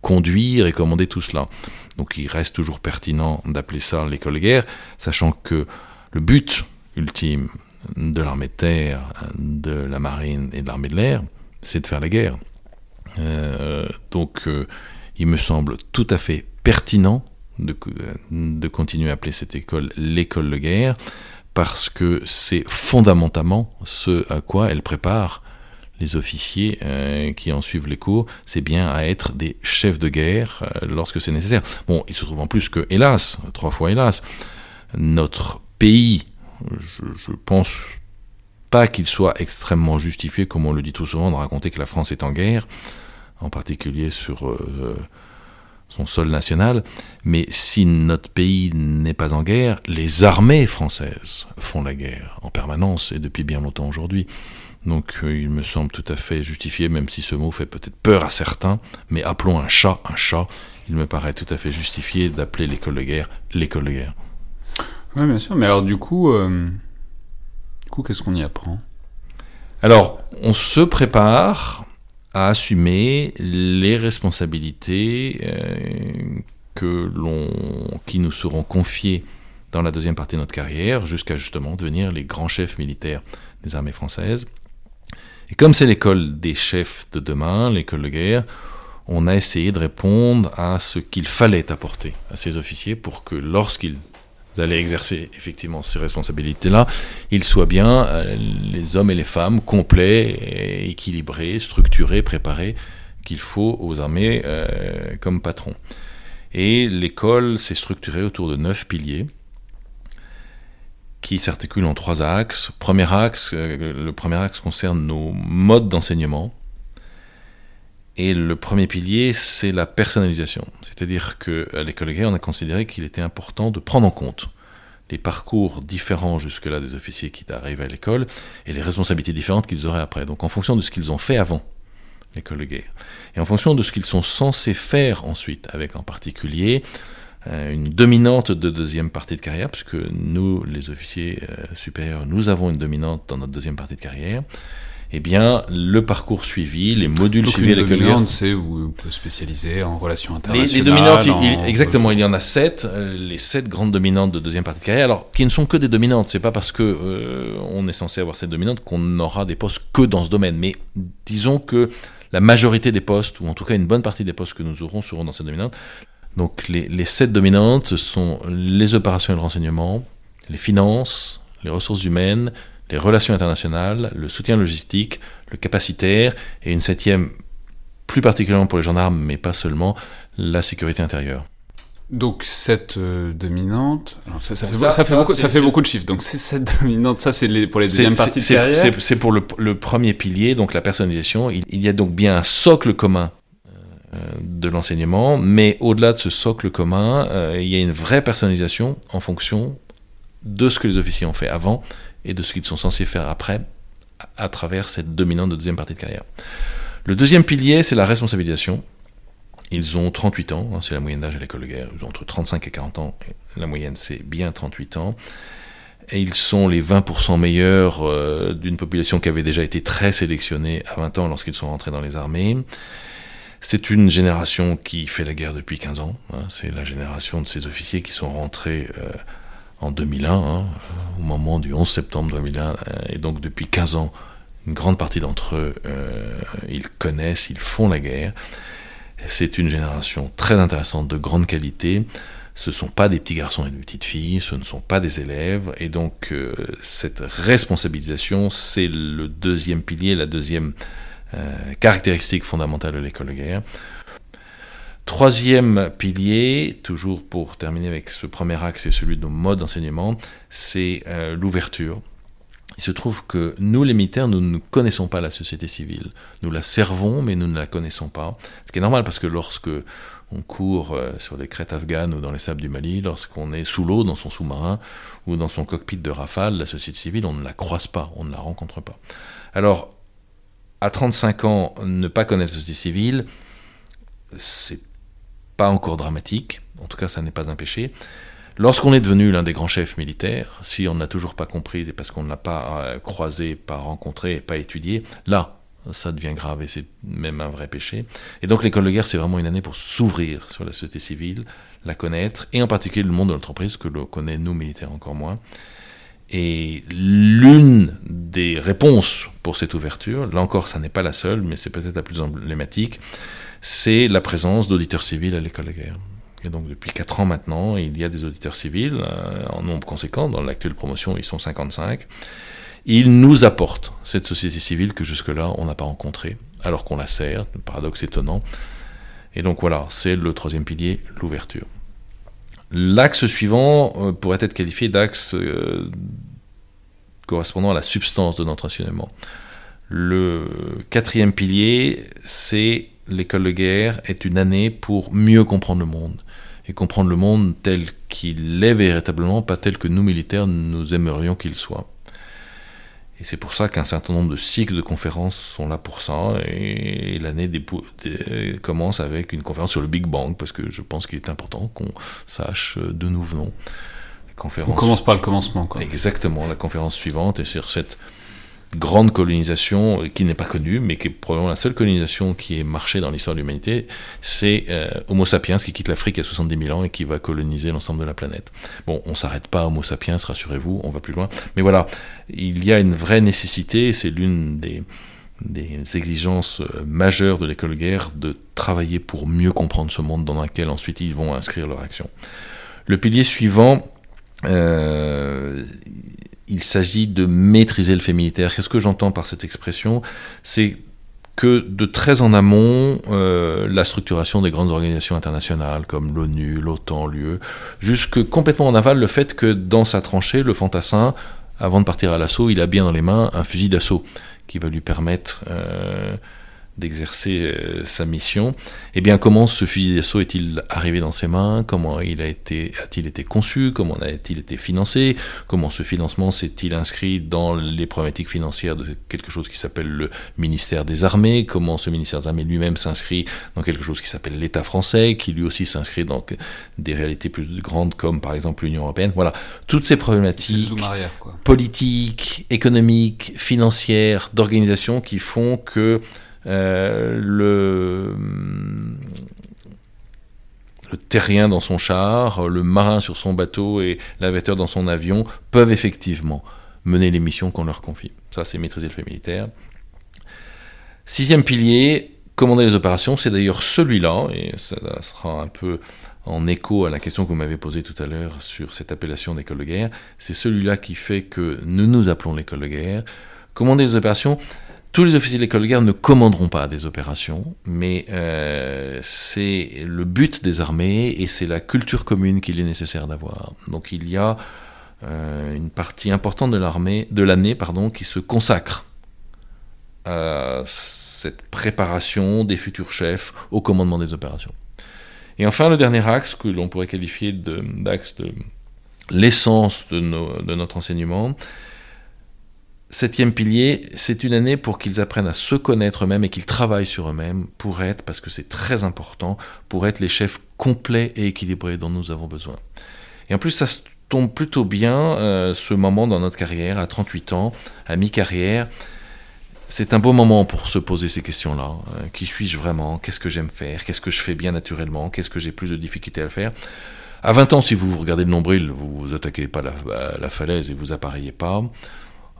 S2: conduire et commander tout cela. Donc il reste toujours pertinent d'appeler ça l'école de guerre, sachant que le but ultime de l'armée de terre, de la marine et de l'armée de l'air, c'est de faire la guerre. Euh, donc il me semble tout à fait pertinent de, de continuer à appeler cette école l'école de guerre, parce que c'est fondamentalement ce à quoi elle prépare les officiers euh, qui en suivent les cours, c'est bien à être des chefs de guerre euh, lorsque c'est nécessaire. Bon, il se trouve en plus que, hélas, trois fois hélas, notre pays, je, je pense pas qu'il soit extrêmement justifié, comme on le dit tout souvent, de raconter que la France est en guerre, en particulier sur euh, son sol national, mais si notre pays n'est pas en guerre, les armées françaises font la guerre en permanence et depuis bien longtemps aujourd'hui. Donc euh, il me semble tout à fait justifié, même si ce mot fait peut-être peur à certains, mais appelons un chat un chat. Il me paraît tout à fait justifié d'appeler l'école de guerre l'école de guerre.
S1: Oui, bien sûr, mais alors du coup, euh, du coup qu'est-ce qu'on y apprend?
S2: Alors, on se prépare à assumer les responsabilités euh, que qui nous seront confiées dans la deuxième partie de notre carrière, jusqu'à justement devenir les grands chefs militaires des armées françaises. Et comme c'est l'école des chefs de demain, l'école de guerre, on a essayé de répondre à ce qu'il fallait apporter à ces officiers pour que lorsqu'ils allaient exercer effectivement ces responsabilités-là, ils soient bien euh, les hommes et les femmes complets, équilibrés, structurés, préparés qu'il faut aux armées euh, comme patrons. Et l'école s'est structurée autour de neuf piliers qui s'articule en trois axes. Euh, le premier axe concerne nos modes d'enseignement. Et le premier pilier, c'est la personnalisation. C'est-à-dire qu'à l'école guerre, on a considéré qu'il était important de prendre en compte les parcours différents jusque-là des officiers qui arrivent à l'école et les responsabilités différentes qu'ils auraient après. Donc en fonction de ce qu'ils ont fait avant l'école de guerre et en fonction de ce qu'ils sont censés faire ensuite, avec en particulier euh, une dominante de deuxième partie de carrière, puisque nous, les officiers euh, supérieurs, nous avons une dominante dans notre deuxième partie de carrière. Eh bien, le parcours suivi, les modules
S1: Donc
S2: suivis
S1: une dominante, c'est où on peut spécialiser en relations internationales.
S2: Les, les dominantes, il, exactement, il y en a sept, euh, les sept grandes dominantes de deuxième partie de carrière, alors qui ne sont que des dominantes. C'est pas parce que euh, on est censé avoir cette dominante qu'on aura des postes que dans ce domaine. Mais disons que la majorité des postes, ou en tout cas une bonne partie des postes que nous aurons seront dans cette dominante. Donc les, les sept dominantes sont les opérations et le renseignement, les finances, les ressources humaines, les relations internationales, le soutien logistique, le capacitaire, et une septième, plus particulièrement pour les gendarmes, mais pas seulement, la sécurité intérieure.
S1: Donc cette euh, dominante, ça, ça, fait, ça, ça, fait, beaucoup, ça fait beaucoup de chiffres. Donc c'est cette dominante, ça c'est les, pour les deuxièmes parties de carrière.
S2: C'est pour le, le, premier pilier, donc la personnalisation. Il, il, y a donc bien un socle commun euh, de l'enseignement, mais au-delà de ce socle commun, euh, il y a une vraie personnalisation en fonction de ce que les officiers ont fait avant et de ce qu'ils sont censés faire après à travers cette dominante de deuxième partie de carrière. Le deuxième pilier, c'est la responsabilisation. Ils ont 38 ans, hein, c'est la moyenne d'âge à l'école de guerre, ils ont entre 35 et 40 ans, la moyenne c'est bien 38 ans. Et ils sont les 20% meilleurs euh, d'une population qui avait déjà été très sélectionnée à 20 ans lorsqu'ils sont rentrés dans les armées. C'est une génération qui fait la guerre depuis 15 ans. Hein. c'est la génération de ces officiers qui sont rentrés euh, en 2001, hein, au moment du 11 septembre 2001. Euh, et donc depuis 15 ans, une grande partie d'entre eux, ils connaissent, ils font la guerre. C'est une génération très intéressante, de grande qualité ce ne sont pas des petits garçons et des petites filles, ce ne sont pas des élèves, et donc euh, cette responsabilisation, c'est le deuxième pilier, la deuxième euh, caractéristique fondamentale de l'école de guerre. Troisième pilier, toujours pour terminer avec ce premier axe et celui de nos modes d'enseignement, c'est euh, l'ouverture. Il se trouve que nous, les militaires, nous ne connaissons pas la société civile. Nous la servons, mais nous ne la connaissons pas. Ce qui est normal parce que lorsque on court euh, sur les crêtes afghanes ou dans les sables du Mali, lorsqu'on est sous l'eau dans son sous-marin ou dans son cockpit de rafale, la société civile, on ne la croise pas, on ne la rencontre pas. Alors, à 35 ans, ne pas connaître la société civile, c'est pas encore dramatique, en tout cas ça n'est pas un péché. Lorsqu'on est devenu l'un des grands chefs militaires, si on n'a toujours pas compris et parce qu'on ne l'a pas euh, croisé, pas rencontré, pas étudié, là, ça devient grave et c'est même un vrai péché. Et donc l'école de guerre, c'est vraiment une année pour s'ouvrir sur la société civile, la connaître, et en particulier le monde de l'entreprise, que l'on connaît nous militaires encore moins. Et l'une des réponses pour cette ouverture, là encore, ça n'est pas la seule, mais c'est peut-être la plus emblématique, c'est la présence d'auditeurs civils à l'école de guerre. Et donc depuis 4 ans maintenant, il y a des auditeurs civils euh, en nombre conséquent. Dans l'actuelle promotion, ils sont 55 il nous apporte cette société civile que jusque-là on n'a pas rencontrée, alors qu'on la sert, paradoxe étonnant. Et donc voilà, c'est le troisième pilier, l'ouverture. L'axe suivant euh, pourrait être qualifié d'axe euh, correspondant à la substance de notre enseignement. Le quatrième pilier, c'est l'école de guerre est une année pour mieux comprendre le monde et comprendre le monde tel qu'il est véritablement, pas tel que nous militaires nous aimerions qu'il soit. Et c'est pour ça qu'un certain nombre de cycles de conférences sont là pour ça. Et l'année commence avec une conférence sur le Big Bang, parce que je pense qu'il est important qu'on sache d'où nous venons.
S1: On commence par le commencement. Quoi.
S2: Exactement, la conférence suivante est sur cette grande colonisation qui n'est pas connue, mais qui est probablement la seule colonisation qui ait marché dans l'histoire de l'humanité, c'est euh, Homo sapiens qui quitte l'Afrique à 70 000 ans et qui va coloniser l'ensemble de la planète. Bon, on s'arrête pas à Homo sapiens, rassurez-vous, on va plus loin. Mais voilà, il y a une vraie nécessité, c'est l'une des, exigences euh, majeures de l'école guerre de travailler pour mieux comprendre ce monde dans lequel ensuite ils vont inscrire leur action. Le pilier suivant, euh, il s'agit de maîtriser le fait militaire. Qu'est-ce que j'entends par cette expression? C'est que de très en amont, euh, la structuration des grandes organisations internationales comme l'ONU, l'OTAN, l'UE, jusque complètement en aval le fait que dans sa tranchée, le fantassin, avant de partir à l'assaut, il a bien dans les mains un fusil d'assaut qui va lui permettre euh, d'exercer euh, sa mission, eh bien comment ce fusil d'assaut est-il arrivé dans ses mains? Comment il a été a-t-il été conçu? Comment a-t-il été financé? Comment ce financement s'est-il inscrit dans les problématiques financières de quelque chose qui s'appelle le ministère des Armées? Comment ce ministère des Armées lui-même s'inscrit dans quelque chose qui s'appelle l'État français, qui lui aussi s'inscrit dans des réalités plus grandes comme par exemple l'Union européenne? Voilà, toutes ces problématiques politiques, économiques, financières, d'organisation qui font que le, le terrien dans son char, le marin sur son bateau et l'aviateur dans son avion peuvent effectivement mener les missions qu'on leur confie. Ça, c'est maîtriser le fait militaire. Sixième pilier, commander les opérations, c'est d'ailleurs celui-là, et ça sera un peu en écho à la question que vous m'avez posée tout à l'heure sur cette appellation d'école de guerre, c'est celui-là qui fait que nous nous appelons l'école de guerre. Commander les opérations, tous les officiers de l'école de guerre ne commanderont pas des opérations, mais euh, c'est le but des armées et c'est la culture commune qu'il est nécessaire d'avoir. Donc il y a euh, une partie importante de l'armée, de l'année, pardon, qui se consacre à cette préparation des futurs chefs au commandement des opérations. Et enfin, le dernier axe que l'on pourrait qualifier d'axe de, l'essence de, de notre enseignement. Septième pilier, c'est une année pour qu'ils apprennent à se connaître eux-mêmes et qu'ils travaillent sur eux-mêmes pour être, parce que c'est très important, pour être les chefs complets et équilibrés dont nous avons besoin. Et en plus, ça tombe plutôt bien, euh, ce moment dans notre carrière, à 38 ans, à mi-carrière. C'est un beau moment pour se poser ces questions-là. Euh, qui suis-je vraiment? Qu'est-ce que j'aime faire? Qu'est-ce que je fais bien naturellement? Qu'est-ce que j'ai plus de difficultés à le faire? À 20 ans, si vous regardez le nombril, vous vous attaquez pas à la, falaise et vous appareillez pas.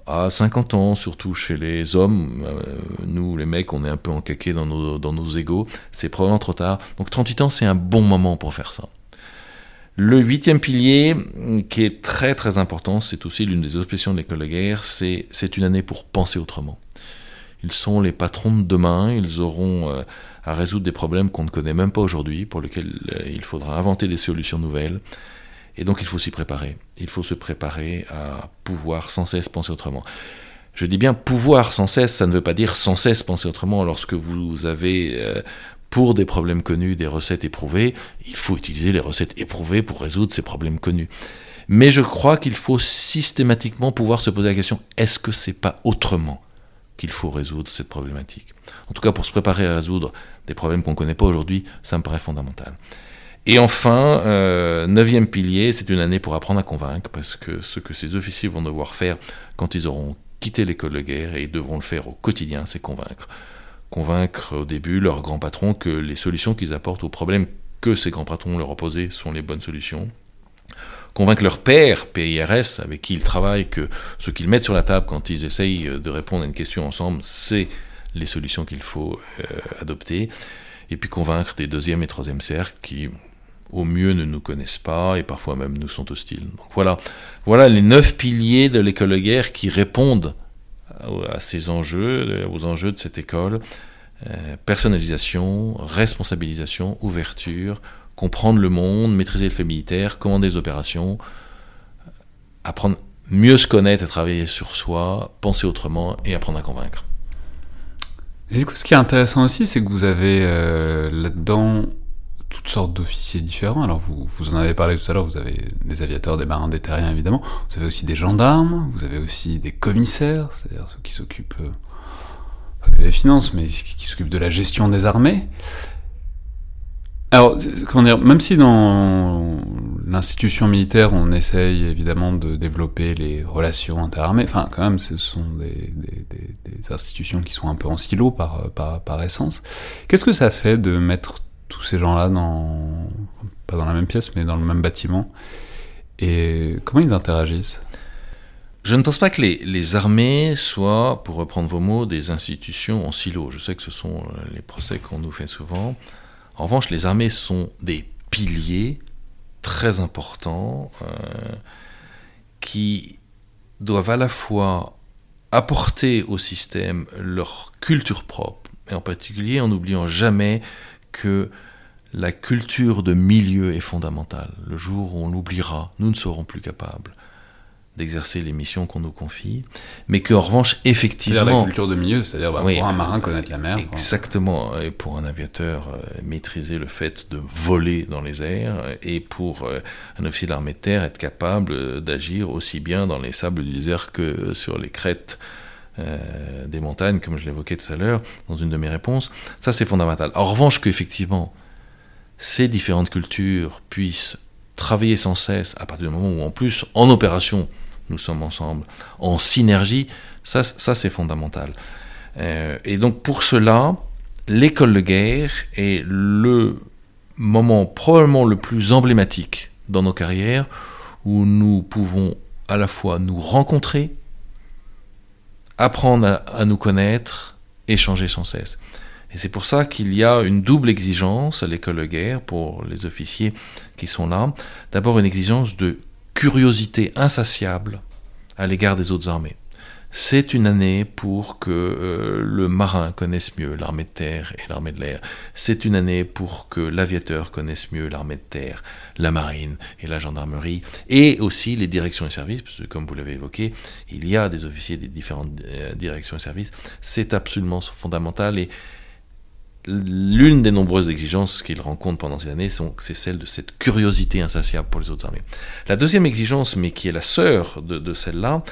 S2: À 50 ans, surtout chez les hommes, euh, nous les mecs, on est un peu encaqués dans nos, dans nos égaux, c'est probablement trop tard. Donc 38 ans, c'est un bon moment pour faire ça. Le huitième pilier, qui est très très important, c'est aussi l'une des options de l'école de guerre, c'est une année pour penser autrement. Ils sont les patrons de demain, ils auront euh, à résoudre des problèmes qu'on ne connaît même pas aujourd'hui, pour lesquels euh, il faudra inventer des solutions nouvelles. Et donc il faut s'y préparer. Il faut se préparer à pouvoir sans cesse penser autrement. Je dis bien pouvoir sans cesse, ça ne veut pas dire sans cesse penser autrement. Lorsque vous avez euh, pour des problèmes connus, des recettes éprouvées, il faut utiliser les recettes éprouvées pour résoudre ces problèmes connus. Mais je crois qu'il faut systématiquement pouvoir se poser la question est-ce que c'est pas autrement qu'il faut résoudre cette problématique? En tout cas, pour se préparer à résoudre des problèmes qu'on ne connaît pas aujourd'hui, ça me paraît fondamental. Et enfin, euh, neuvième pilier, c'est une année pour apprendre à convaincre, parce que ce que ces officiers vont devoir faire quand ils auront quitté l'école de guerre, et ils devront le faire au quotidien, c'est convaincre convaincre au début leurs grands patrons que les solutions qu'ils apportent aux problèmes que ces grands patrons leur opposaient sont les bonnes solutions. Convaincre leur père, PIRS, avec qui ils travaillent, que ce qu'ils mettent sur la table quand ils essayent de répondre à une question ensemble, c'est les solutions qu'il faut euh, adopter. Et puis convaincre des deuxième et troisième cercles qui, au mieux, ne nous connaissent pas et parfois même nous sont hostiles. Donc voilà, voilà les neuf piliers de l'école de guerre qui répondent à ces enjeux, aux enjeux de cette école. Euh, personnalisation, responsabilisation, ouverture, comprendre le monde, maîtriser le fait militaire, commander des opérations, apprendre mieux se connaître et travailler sur soi, penser autrement et apprendre à convaincre.
S1: Et du coup, ce qui est intéressant aussi, c'est que vous avez euh, là-dedans toutes sortes d'officiers différents. Alors, vous, vous en avez parlé tout à l'heure, vous avez des aviateurs, des marins, des terriens, évidemment. Vous avez aussi des gendarmes, vous avez aussi des commissaires, c'est-à-dire ceux qui s'occupent, euh, des finances, mais qui, s'occupent de la gestion des armées. Alors, comment dire, même si dans l'institution militaire, on essaye évidemment de développer les relations interarmées, enfin, quand même, ce sont des, institutions qui sont un peu en silo par, par, par essence. Qu'est-ce que ça fait de mettre tous ces gens-là pas dans la même pièce mais dans le même bâtiment et comment ils interagissent?
S2: Je ne pense pas que les, les, armées soient, pour reprendre vos mots, des institutions en silo. Je sais que ce sont euh, les procès qu'on nous fait souvent. En revanche, les armées sont des piliers très importants euh, qui doivent à la fois apporter au système leur culture propre, et en particulier en n'oubliant jamais que la culture de milieu est fondamentale. Le jour où on l'oubliera, nous ne serons plus capables d'exercer les missions qu'on nous confie, mais qu'en revanche, effectivement...
S1: C'est-à-dire la culture de milieu, c'est-à-dire bah, pour un marin connaître la mer.
S2: Exactement, et pour un aviateur euh, maîtriser le fait de voler dans les airs, et pour euh, un officier de l'armée de terre être capable euh, d'agir aussi bien dans les sables du désert que sur les crêtes euh, des montagnes, comme je l'évoquais tout à l'heure dans une de mes réponses. Ça, c'est fondamental. En revanche, qu'effectivement, ces différentes cultures puissent travailler sans cesse à partir du moment où, en plus, en opération, nous sommes ensemble, en synergie, ça, ça c'est fondamental. Euh, et donc, pour cela, l'école de guerre est le moment probablement le plus emblématique dans nos carrières où nous pouvons à la fois nous rencontrer, apprendre à, nous connaître, échanger sans cesse. Et c'est pour ça qu'il y a une double exigence à l'école de guerre pour les officiers qui sont là. D'abord une exigence de curiosité insatiable à l'égard des autres armées. C'est une année pour que euh, le marin connaisse mieux l'armée de terre et l'armée de l'air. C'est une année pour que l'aviateur connaisse mieux l'armée de terre, la marine et la gendarmerie, et aussi les directions et services, parce que comme vous l'avez évoqué, il y a des officiers des différentes euh, directions et services. C'est absolument fondamental et l'une des nombreuses exigences qu'il rencontre pendant ces années, c'est celle de cette curiosité insatiable pour les autres armées. La deuxième exigence, mais qui est la sœur de, celle-là,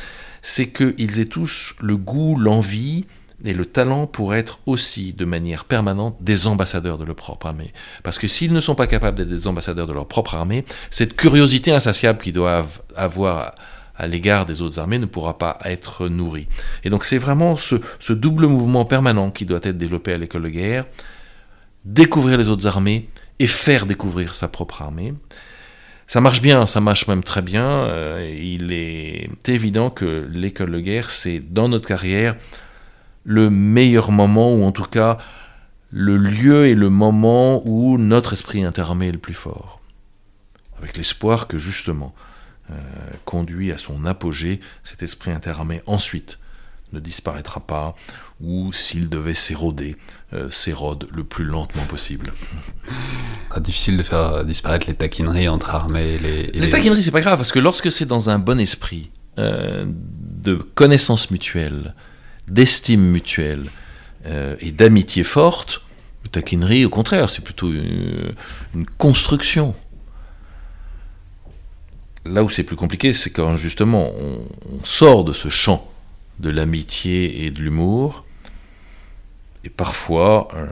S2: c'est qu'ils aient tous le goût, l'envie et le talent pour être aussi, de manière permanente, des ambassadeurs de leur propre armée. Parce que s'ils ne sont pas capables d'être des ambassadeurs de leur propre armée, cette curiosité insatiable qu'ils doivent avoir à l'égard des autres armées ne pourra pas être nourrie. Et donc c'est vraiment ce, ce, double mouvement permanent qui doit être développé à l'école de guerre, découvrir les autres armées et faire découvrir sa propre armée. Ça marche bien, ça marche même très bien. Euh, il est évident que l'école de guerre, c'est dans notre carrière le meilleur moment, ou en tout cas le lieu et le moment où notre esprit interarmé est le plus fort. Avec l'espoir que justement, euh, conduit à son apogée, cet esprit interarmé ensuite ne disparaîtra pas, ou s'il devait s'éroder, euh, s'érode le plus lentement possible.
S1: C'est difficile de faire disparaître les taquineries entre armées et les...
S2: les, les... taquineries, c'est pas grave, parce que lorsque c'est dans un bon esprit, euh, de connaissance mutuelle, d'estime mutuelle et d'amitié forte, les taquinerie, au contraire, c'est plutôt une construction là où c'est plus compliqué, c'est quand justement on, sort de ce champ de l'amitié et de l'humour, et parfois euh,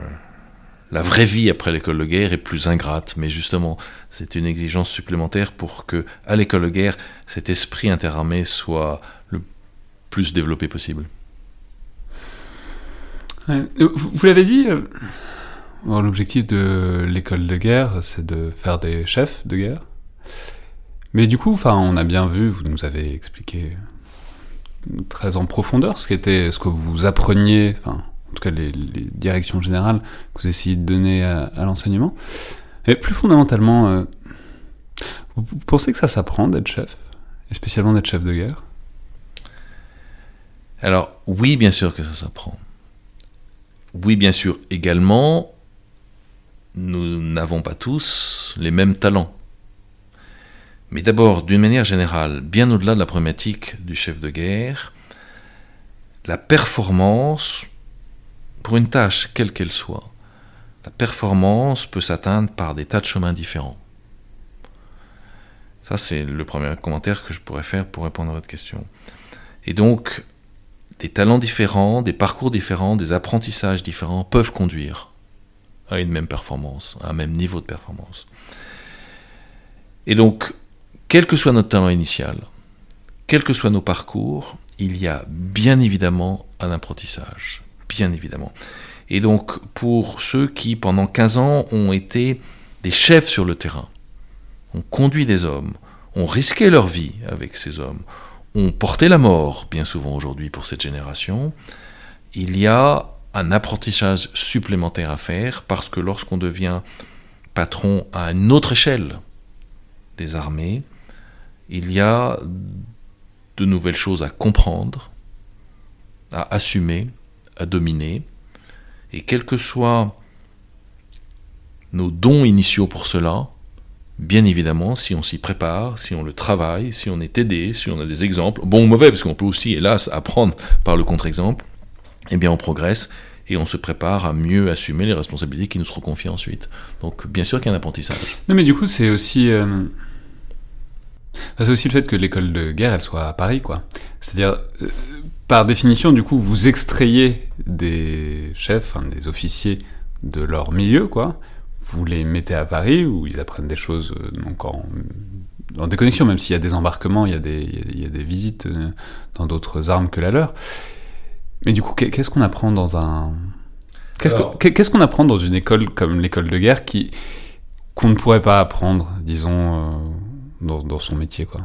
S2: la vraie vie après l'école de guerre est plus ingrate, mais justement c'est une exigence supplémentaire pour que à l'école de guerre cet esprit interarmé soit le plus développé possible.
S1: vous, l'avez dit, euh, l'objectif de l'école de guerre, c'est de faire des chefs de guerre. Mais du coup, enfin, on a bien vu, vous nous avez expliqué très en profondeur ce qu'était, ce que vous appreniez, enfin, en tout cas les, directions générales que vous essayez de donner à, l'enseignement. Et plus fondamentalement, euh, vous, pensez que ça s'apprend d'être chef, et spécialement d'être chef de guerre?
S2: Alors oui, bien sûr que ça s'apprend. Oui, bien sûr également, nous n'avons pas tous les mêmes talents. Mais d'abord, d'une manière générale, bien au-delà de la problématique du chef de guerre, la performance, pour une tâche quelle qu'elle soit, la performance peut s'atteindre par des tas de chemins différents. Ça, c'est le premier commentaire que je pourrais faire pour répondre à votre question. Et donc, des talents différents, des parcours différents, des apprentissages différents peuvent conduire à une même performance, à un même niveau de performance. Et donc, quel que soit notre talent initial, quels que soient nos parcours, il y a bien évidemment un apprentissage. Bien évidemment. Et donc, pour ceux qui, pendant 15 ans, ont été des chefs sur le terrain, ont conduit des hommes, ont risqué leur vie avec ces hommes, ont porté la mort, bien souvent aujourd'hui pour cette génération, il y a un apprentissage supplémentaire à faire parce que lorsqu'on devient patron à une autre échelle des armées, il y a de nouvelles choses à comprendre, à assumer, à dominer, et quels que soient nos dons initiaux pour cela, bien évidemment, si on s'y prépare, si on le travaille, si on est aidé, si on a des exemples, bon ou mauvais, parce qu'on peut aussi, hélas, apprendre par le contre-exemple, eh bien on progresse et on se prépare à mieux assumer les responsabilités qui nous seront confiées ensuite. Donc bien sûr qu'il y a un apprentissage.
S1: Non mais du coup c'est aussi... Euh, c'est aussi le fait que l'école de guerre, elle soit à Paris, quoi. C'est-à-dire, euh, par définition, du coup, vous extrayez des chefs, des officiers de leur milieu, quoi. Vous les mettez à Paris, où ils apprennent des choses, euh, donc en, en déconnexion, même s'il y a des embarquements, il y a des, il y a des visites euh, dans d'autres armes que la leur. Mais du coup, qu'est-ce qu'on apprend dans un... Qu'est-ce qu'on apprend dans une école comme l'école de guerre qui qu'on ne pourrait pas apprendre, disons, dans, son métier. quoi.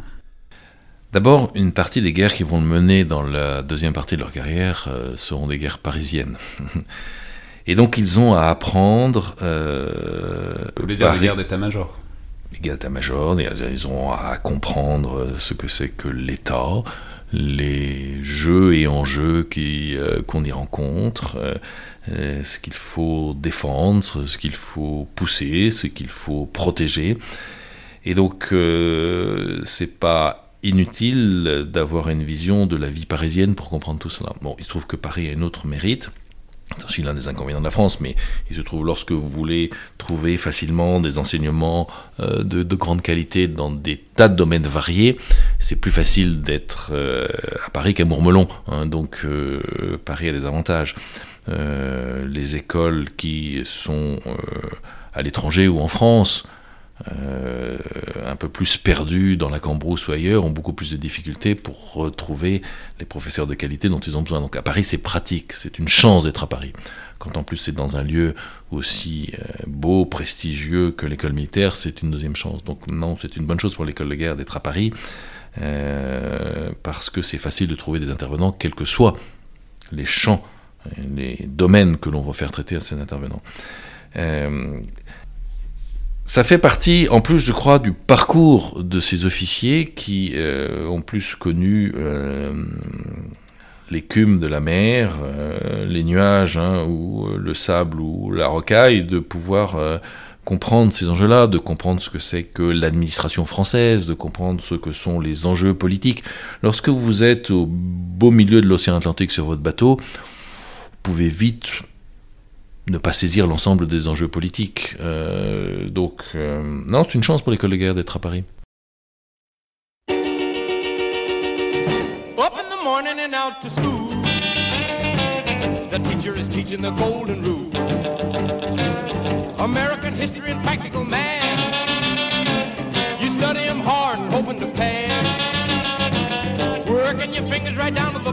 S2: D'abord, une partie des guerres qui vont mener dans la deuxième partie de leur carrière euh, seront des guerres parisiennes. Et donc, ils ont à apprendre.
S1: Euh, Vous voulez dire des guerres d'état-major?
S2: Les guerres d'état-major, ils ont à comprendre ce que c'est que l'État, les jeux et enjeux euh, qu'on y rencontre, euh, ce qu'il faut défendre, ce qu'il faut pousser, ce qu'il faut protéger. Et donc, euh, c'est pas inutile d'avoir une vision de la vie parisienne pour comprendre tout cela. Bon, il se trouve que Paris a un autre mérite, C'est aussi l'un des inconvénients de la France, mais il se trouve lorsque vous voulez trouver facilement des enseignements euh, de, grande qualité dans des tas de domaines variés, c'est plus facile d'être euh, à Paris qu'à Mourmelon. Hein. donc euh, Paris a des avantages. les écoles qui sont à l'étranger ou en France euh, un peu plus perdus dans la Cambrousse ou ailleurs ont beaucoup plus de difficultés pour retrouver les professeurs de qualité dont ils ont besoin. Donc à Paris, c'est pratique, c'est une chance d'être à Paris. Quand en plus c'est dans un lieu aussi euh, beau, prestigieux que l'école militaire, c'est une deuxième chance. Donc non, c'est une bonne chose pour l'école de guerre d'être à Paris, euh, parce que c'est facile de trouver des intervenants, quels que soient les champs, les domaines que l'on va faire traiter à ces intervenants. Ça fait partie, en plus, je crois, du parcours de ces officiers qui euh, ont plus connu euh, l'écume de la mer, euh, les nuages, hein, ou le sable ou la rocaille, de pouvoir comprendre ces enjeux-là, de comprendre ce que c'est que l'administration française, de comprendre ce que sont les enjeux politiques. Lorsque vous êtes au beau milieu de l'océan Atlantique sur votre bateau, vous pouvez vite ne pas saisir l'ensemble des enjeux politiques. Euh, donc, euh, non, c'est une chance pour l'école de guerre d'être à Paris. Up in the morning and out to school. The teacher is teaching the golden rule. American history and practical math. You study them hard and hoping to pass. Working your fingers right down to the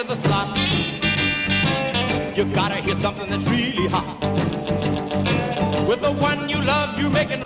S2: Into the slot. You gotta hear something that's really hot. With the one you love, you're making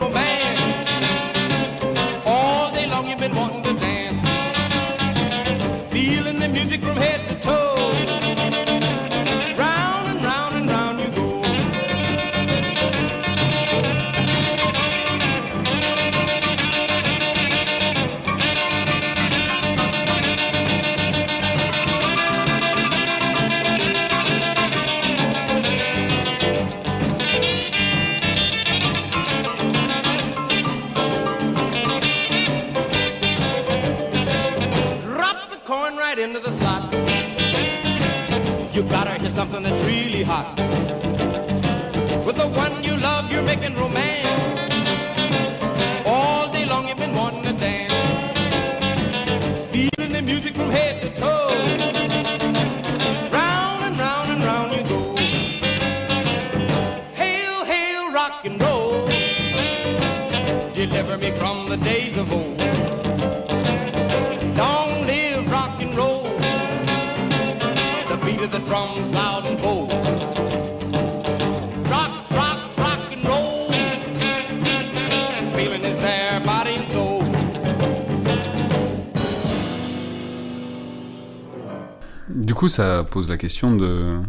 S1: ça pose la question de.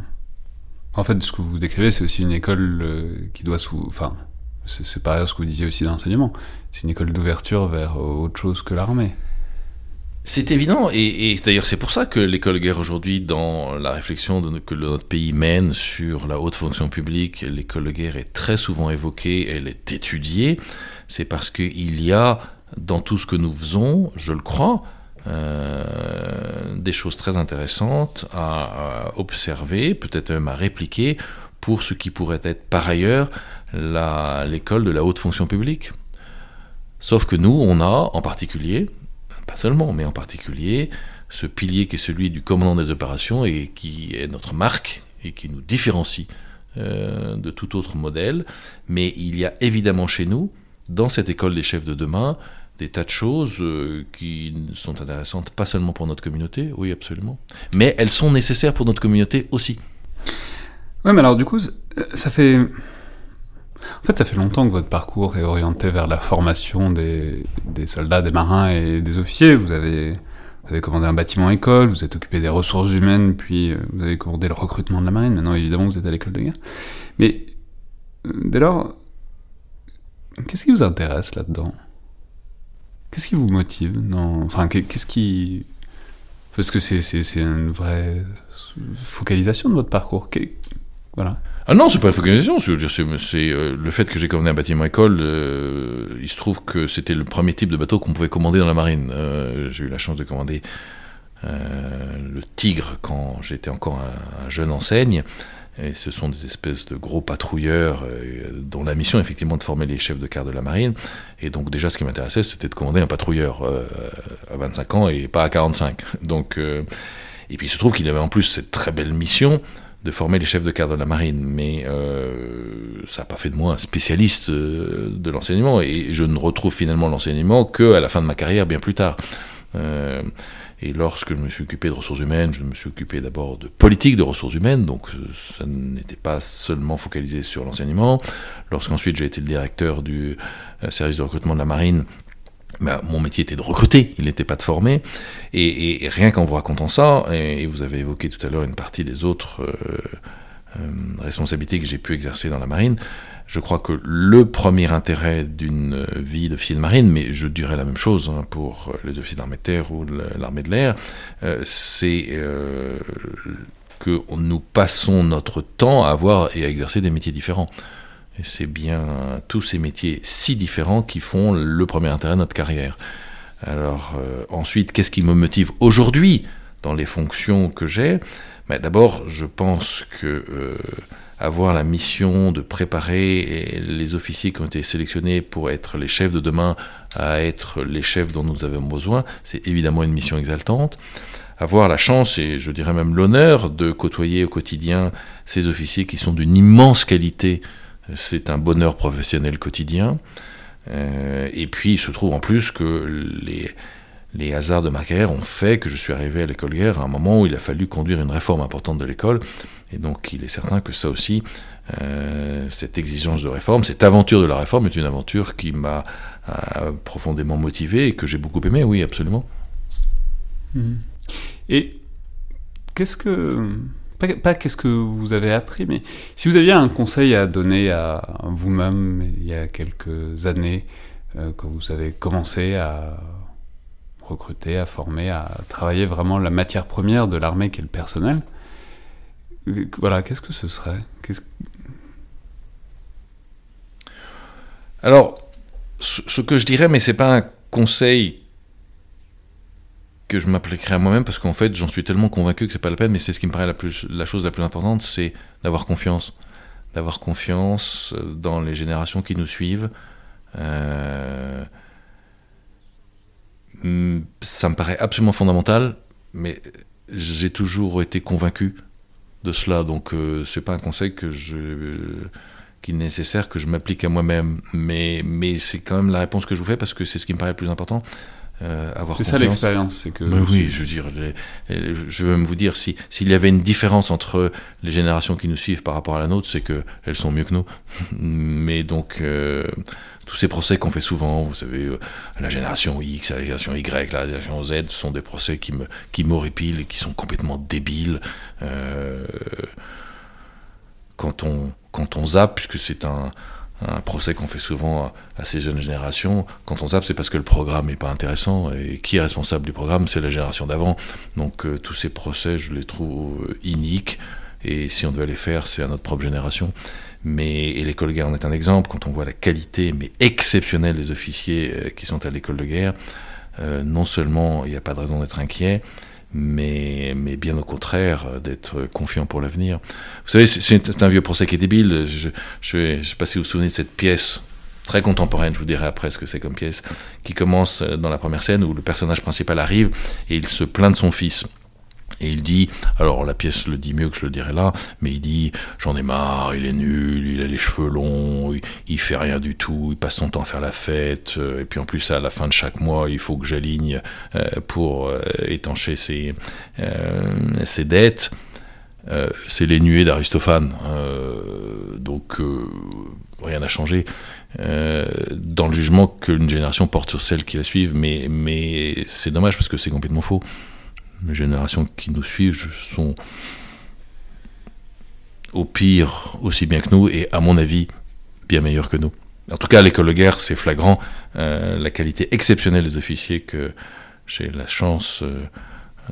S1: En fait, ce que vous décrivez, c'est aussi une école euh, qui doit. Enfin, c'est pareil à ce que vous disiez aussi dans l'enseignement. C'est une école d'ouverture vers autre chose que l'armée.
S2: C'est évident, et, d'ailleurs c'est pour ça que l'école guerre aujourd'hui, dans la réflexion que notre pays mène sur la haute fonction publique, l'école guerre est très souvent évoquée, elle est étudiée, c'est parce qu'il y a dans tout ce que nous faisons, je le crois, euh, des choses très intéressantes à, observer, peut-être même à répliquer pour ce qui pourrait être par ailleurs l'école de la haute fonction publique. Sauf que nous, on a en particulier, pas seulement, mais en particulier, ce pilier qui est celui du commandant des opérations et qui est notre marque et qui nous différencie euh, de tout autre modèle. Mais il y a évidemment chez nous, dans cette école des chefs de demain, des tas de choses qui sont intéressantes, pas seulement pour notre communauté, oui absolument, mais elles sont nécessaires pour notre communauté aussi.
S1: Ouais, mais alors du coup, ça fait... En fait, ça fait longtemps que votre parcours est orienté vers la formation des, des soldats, des marins et des officiers. Vous avez, vous avez commandé un bâtiment école, vous êtes occupé des ressources humaines, puis euh, vous avez commandé le recrutement de la marine. Maintenant, évidemment, vous êtes à l'école de guerre. Mais euh, dès lors, qu'est-ce qui vous intéresse là-dedans? Qu'est-ce qui vous motive non Enfin, qu'est-ce qui... Parce que c'est une vraie focalisation de votre parcours. Voilà.
S2: Ah non, c'est pas la focalisation. C'est euh, le fait que j'ai commandé un bâtiment école. Euh, il se trouve que c'était le premier type de bateau qu'on pouvait commander dans la marine. Euh, j'ai eu la chance de commander le Tigre quand j'étais encore un, jeune enseigne. Et ce sont des espèces de gros patrouilleurs dont la mission, effectivement, de former les chefs de quart de la marine. Et donc, déjà, ce qui m'intéressait, c'était de commander un patrouilleur à 25 ans et pas à 45. Donc, et puis, il se trouve qu'il avait en plus cette très belle mission de former les chefs de cadre de la marine, mais euh, ça n'a pas fait de moi un spécialiste euh, de l'enseignement, et je ne retrouve finalement l'enseignement qu'à la fin de ma carrière, bien plus tard. Euh, et lorsque je me suis occupé de ressources humaines, je me suis occupé d'abord de politique de ressources humaines, donc ça n'était pas seulement focalisé sur l'enseignement. Lorsqu'ensuite j'ai été le directeur du service de recrutement de la marine, bah, mon métier était de recruter, il n'était pas de former. Et, rien qu'en vous racontant ça, et, vous avez évoqué tout à l'heure une partie des autres euh, euh, responsabilités que j'ai pu exercer dans la marine, je crois que le premier intérêt d'une vie d'officier de marine, mais je dirais la même chose hein, pour les officiers d'armée de terre ou l'armée de l'air, euh, c'est que nous passons notre temps à avoir et à exercer des métiers différents. Et c'est bien tous ces métiers si différents qui font le premier intérêt de notre carrière. Alors euh, ensuite, qu'est-ce qui me motive aujourd'hui dans les fonctions que j'ai? D'abord, je pense que euh, avoir la mission de préparer les officiers qui ont été sélectionnés pour être les chefs de demain à être les chefs dont nous avons besoin, c'est évidemment une mission exaltante avoir la chance et je dirais même l'honneur de côtoyer au quotidien ces officiers qui sont d'une immense qualité c'est un bonheur professionnel quotidien. Euh, et puis il se trouve en plus que les, les hasards de ma carrière ont fait que je suis arrivé à l'école guerre à un moment où il a fallu conduire une réforme importante de l'école. Et donc il est certain que ça aussi, euh, cette exigence de réforme, cette aventure de la réforme est une aventure qui m'a euh, profondément motivé et que j'ai beaucoup aimé, oui, absolument.
S1: Mmh. Et qu'est-ce que pas, qu'est-ce que vous avez appris, mais si vous aviez un conseil à donner à vous-même il y a quelques années, euh, quand vous avez commencé à recruter, à former, à travailler vraiment la matière première de l'armée qui est le personnel, voilà, qu'est-ce que ce serait?
S2: Alors, ce que je dirais, mais c'est pas un conseil que je m'appliquerai à moi-même parce qu'en fait j'en suis tellement convaincu que c'est pas la peine mais c'est ce qui me paraît la, plus, la chose la plus importante c'est d'avoir confiance. D'avoir confiance euh, dans les générations qui nous suivent. Euh, ça me paraît absolument fondamental mais j'ai toujours été convaincu de cela donc euh, c'est pas un conseil que est nécessaire que je m'applique à moi-même. Mais mais c'est quand même la réponse que je vous fais parce que c'est ce qui me paraît le plus important
S1: euh, c'est ça l'expérience, c'est que.
S2: Ben oui, je veux dire, je veux même vous dire, si s'il y avait une différence entre les générations qui nous suivent par rapport à la nôtre, c'est que elles sont mieux que nous. Mais donc euh, tous ces procès qu'on fait souvent, vous savez, euh, la génération X, la génération Y, la génération Z, sont des procès qui me qui m'horripilent et qui sont complètement débiles. quand on quand on zappe, puisque c'est un un procès qu'on fait souvent à, ces jeunes générations. Quand on zappe, c'est parce que le programme n'est pas intéressant. Et qui est responsable du programme C'est la génération d'avant. Donc euh, tous ces procès, je les trouve euh, iniques. Et si on devait les faire, c'est à notre propre génération. Mais l'école de guerre en est un exemple. Quand on voit la qualité, mais exceptionnelle, des officiers euh, qui sont à l'école de guerre, non seulement il n'y a pas de raison d'être inquiet, mais, mais bien au contraire, euh, d'être confiant pour l'avenir. Vous savez, c'est un vieux procès qui est débile. Je ne sais pas si vous vous souvenez de cette pièce très contemporaine, je vous dirai après ce que c'est comme pièce, qui commence euh, dans la première scène où le personnage principal arrive et il se plaint de son fils. Et il dit, alors la pièce le dit mieux que je le dirais là, mais il dit j'en ai marre, il est nul, il a les cheveux longs, il, fait rien du tout, il passe son temps à faire la fête, euh, et puis en plus à la fin de chaque mois il faut que j'aligne euh, pour euh, étancher ses, ses dettes. c'est les nuées d'Aristophane, donc rien n'a changé. dans le jugement qu'une génération porte sur celle qui la suivent, mais, mais c'est dommage parce que c'est complètement faux les générations qui nous suivent sont au pire aussi bien que nous et à mon avis bien meilleurs que nous. En tout cas, l'école de guerre, c'est flagrant euh, la qualité exceptionnelle des officiers que j'ai la chance euh,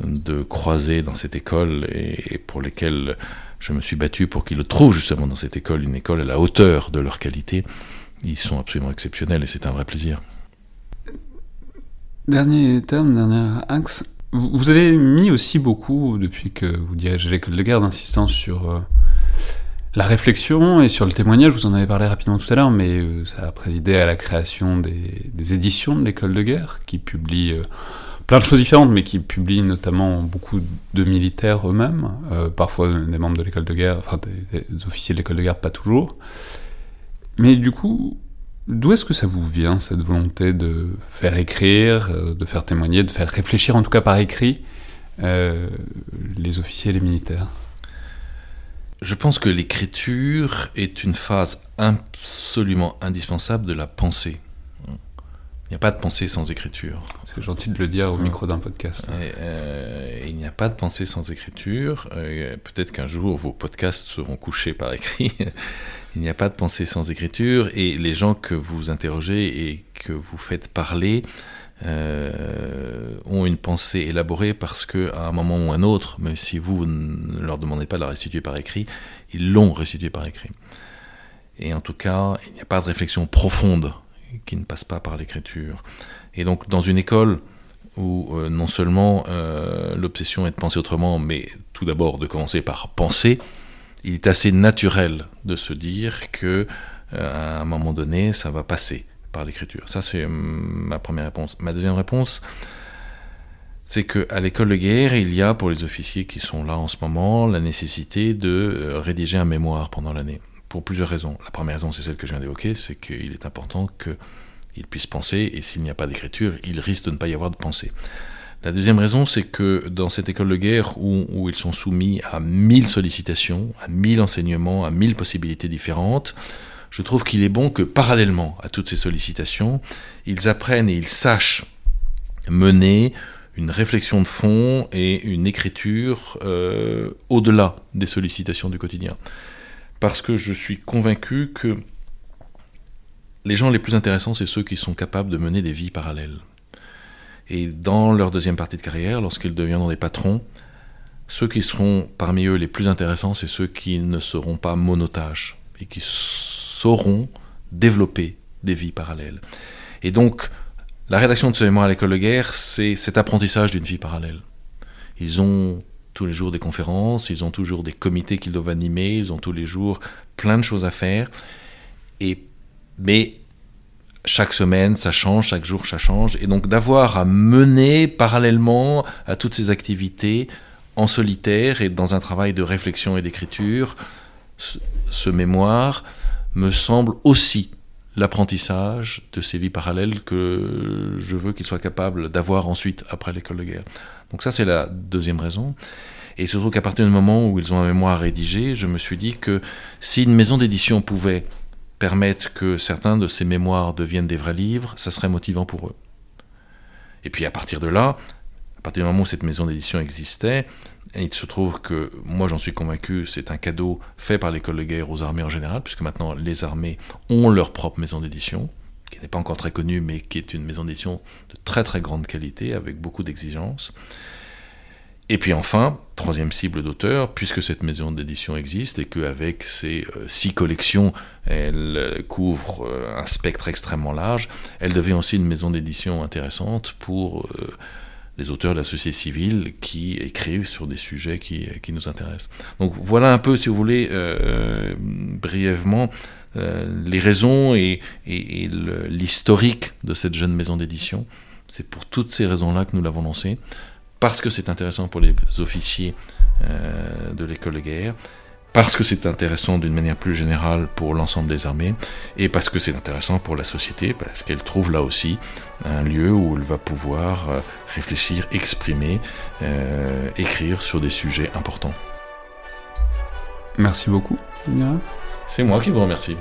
S2: de croiser dans cette école et, pour lesquels je me suis battu pour qu'ils trouvent justement dans cette école, une école à la hauteur de leur qualité. Ils sont absolument exceptionnels et c'est un vrai plaisir.
S1: Dernier terme, dernier axe, vous avez mis aussi beaucoup, depuis que vous dirigez l'école de guerre, d'insistance sur euh, la réflexion et sur le témoignage. Vous en avez parlé rapidement tout à l'heure, mais euh, ça a présidé à la création des, éditions de l'école de guerre, qui publient euh, plein de choses différentes, mais qui publient notamment beaucoup de militaires eux-mêmes, parfois des membres de l'école de guerre, enfin des officiers de l'école de guerre, pas toujours. Mais du coup, D'où est-ce que ça vous vient, cette volonté de faire écrire, euh, de faire témoigner, de faire réfléchir, en tout cas par écrit, euh, les officiers et les militaires?
S2: Je pense que l'écriture est une phase absolument indispensable de la pensée. Il n'y a pas de pensée sans écriture.
S1: C'est gentil de le dire au micro d'un podcast.
S2: Euh, il n'y a pas de pensée sans écriture. Peut-être qu'un jour vos podcasts seront couchés par écrit. Il n'y a pas de pensée sans écriture et les gens que vous interrogez et que vous faites parler euh, ont une pensée élaborée parce qu'à un moment ou un autre, même si vous ne leur demandez pas de la restituer par écrit, ils l'ont restitué par écrit. Et en tout cas, il n'y a pas de réflexion profonde qui ne passe pas par l'écriture. Et donc dans une école où euh, non seulement euh, l'obsession est de penser autrement, mais tout d'abord de commencer par penser, il est assez naturel de se dire que euh, à un moment donné, ça va passer par l'écriture. Ça, c'est hum, ma première réponse. Ma deuxième réponse, c'est qu'à l'école de guerre, il y a pour les officiers qui sont là en ce moment la nécessité de euh, rédiger un mémoire pendant l'année. Pour plusieurs raisons. La première raison, c'est celle que je viens d'évoquer, c'est qu'il est important qu'ils puissent penser, et s'il n'y a pas d'écriture, il risque de ne pas y avoir de pensée. La deuxième raison, c'est que dans cette école de guerre où, ils sont soumis à mille sollicitations, à mille enseignements, à mille possibilités différentes, je trouve qu'il est bon que parallèlement à toutes ces sollicitations, ils apprennent et ils sachent mener une réflexion de fond et une écriture euh, au-delà des sollicitations du quotidien. Parce que je suis convaincu que les gens les plus intéressants, c'est ceux qui sont capables de mener des vies parallèles. Et dans leur deuxième partie de carrière, lorsqu'ils deviendront des patrons, ceux qui seront parmi eux les plus intéressants, c'est ceux qui ne seront pas monotages et qui sauront développer des vies parallèles. Et donc, la rédaction de ce mémoire à l'école de guerre, c'est cet apprentissage d'une vie parallèle. Ils ont tous les jours des conférences, ils ont toujours des comités qu'ils doivent animer, ils ont tous les jours plein de choses à faire. Et, mais chaque semaine, ça change, chaque jour, ça change. Et donc d'avoir à mener parallèlement à toutes ces activités en solitaire et dans un travail de réflexion et d'écriture, ce, mémoire me semble aussi l'apprentissage de ces vies parallèles que je veux qu'il soit capable d'avoir ensuite après l'école de guerre. Donc ça, c'est la deuxième raison. Et surtout qu'à partir du moment où ils ont un mémoire rédigé, je me suis dit que si une maison d'édition pouvait permettre que certains de ces mémoires deviennent des vrais livres, ça serait motivant pour eux. Et puis à partir de là, à partir du moment où cette maison d'édition existait, il se trouve que moi j'en suis convaincu, c'est un cadeau fait par l'école de guerre aux armées en général, puisque maintenant les armées ont leur propre maison d'édition, qui n'est pas encore très connue, mais qui est une maison d'édition de très très grande qualité, avec beaucoup d'exigences. Et puis enfin, troisième cible d'auteur, puisque cette maison d'édition existe et qu'avec ses euh, six collections, elle euh, couvre euh, un spectre extrêmement large, elle devient aussi une maison d'édition intéressante pour des auteurs de la société civile qui écrivent sur des sujets qui, nous intéressent. Donc voilà un peu, si vous voulez, brièvement, les raisons et l'historique de cette jeune maison d'édition. C'est pour toutes ces raisons-là que nous l'avons lancée parce que c'est intéressant pour les officiers euh, de l'école de guerre, parce que c'est intéressant d'une manière plus générale pour l'ensemble des armées, et parce que c'est intéressant pour la société, parce qu'elle trouve là aussi un lieu où elle va pouvoir euh, réfléchir, exprimer, euh, écrire sur des sujets importants.
S1: Merci beaucoup,
S2: C'est moi qui vous remercie.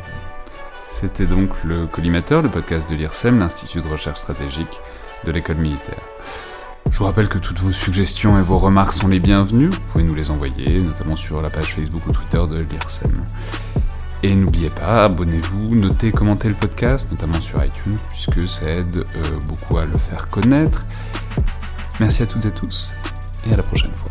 S1: C'était donc le collimateur, le podcast de l'IRSEM, l'Institut de recherche stratégique de l'école militaire. Je vous rappelle que toutes vos suggestions et vos remarques sont les bienvenues. Vous pouvez nous les envoyer, notamment sur la page Facebook ou Twitter de l'IRSEM. Et n'oubliez pas, abonnez-vous, notez, commentez le podcast, notamment sur iTunes, puisque ça aide euh, beaucoup à le faire connaître. Merci à toutes et tous, et à la prochaine fois.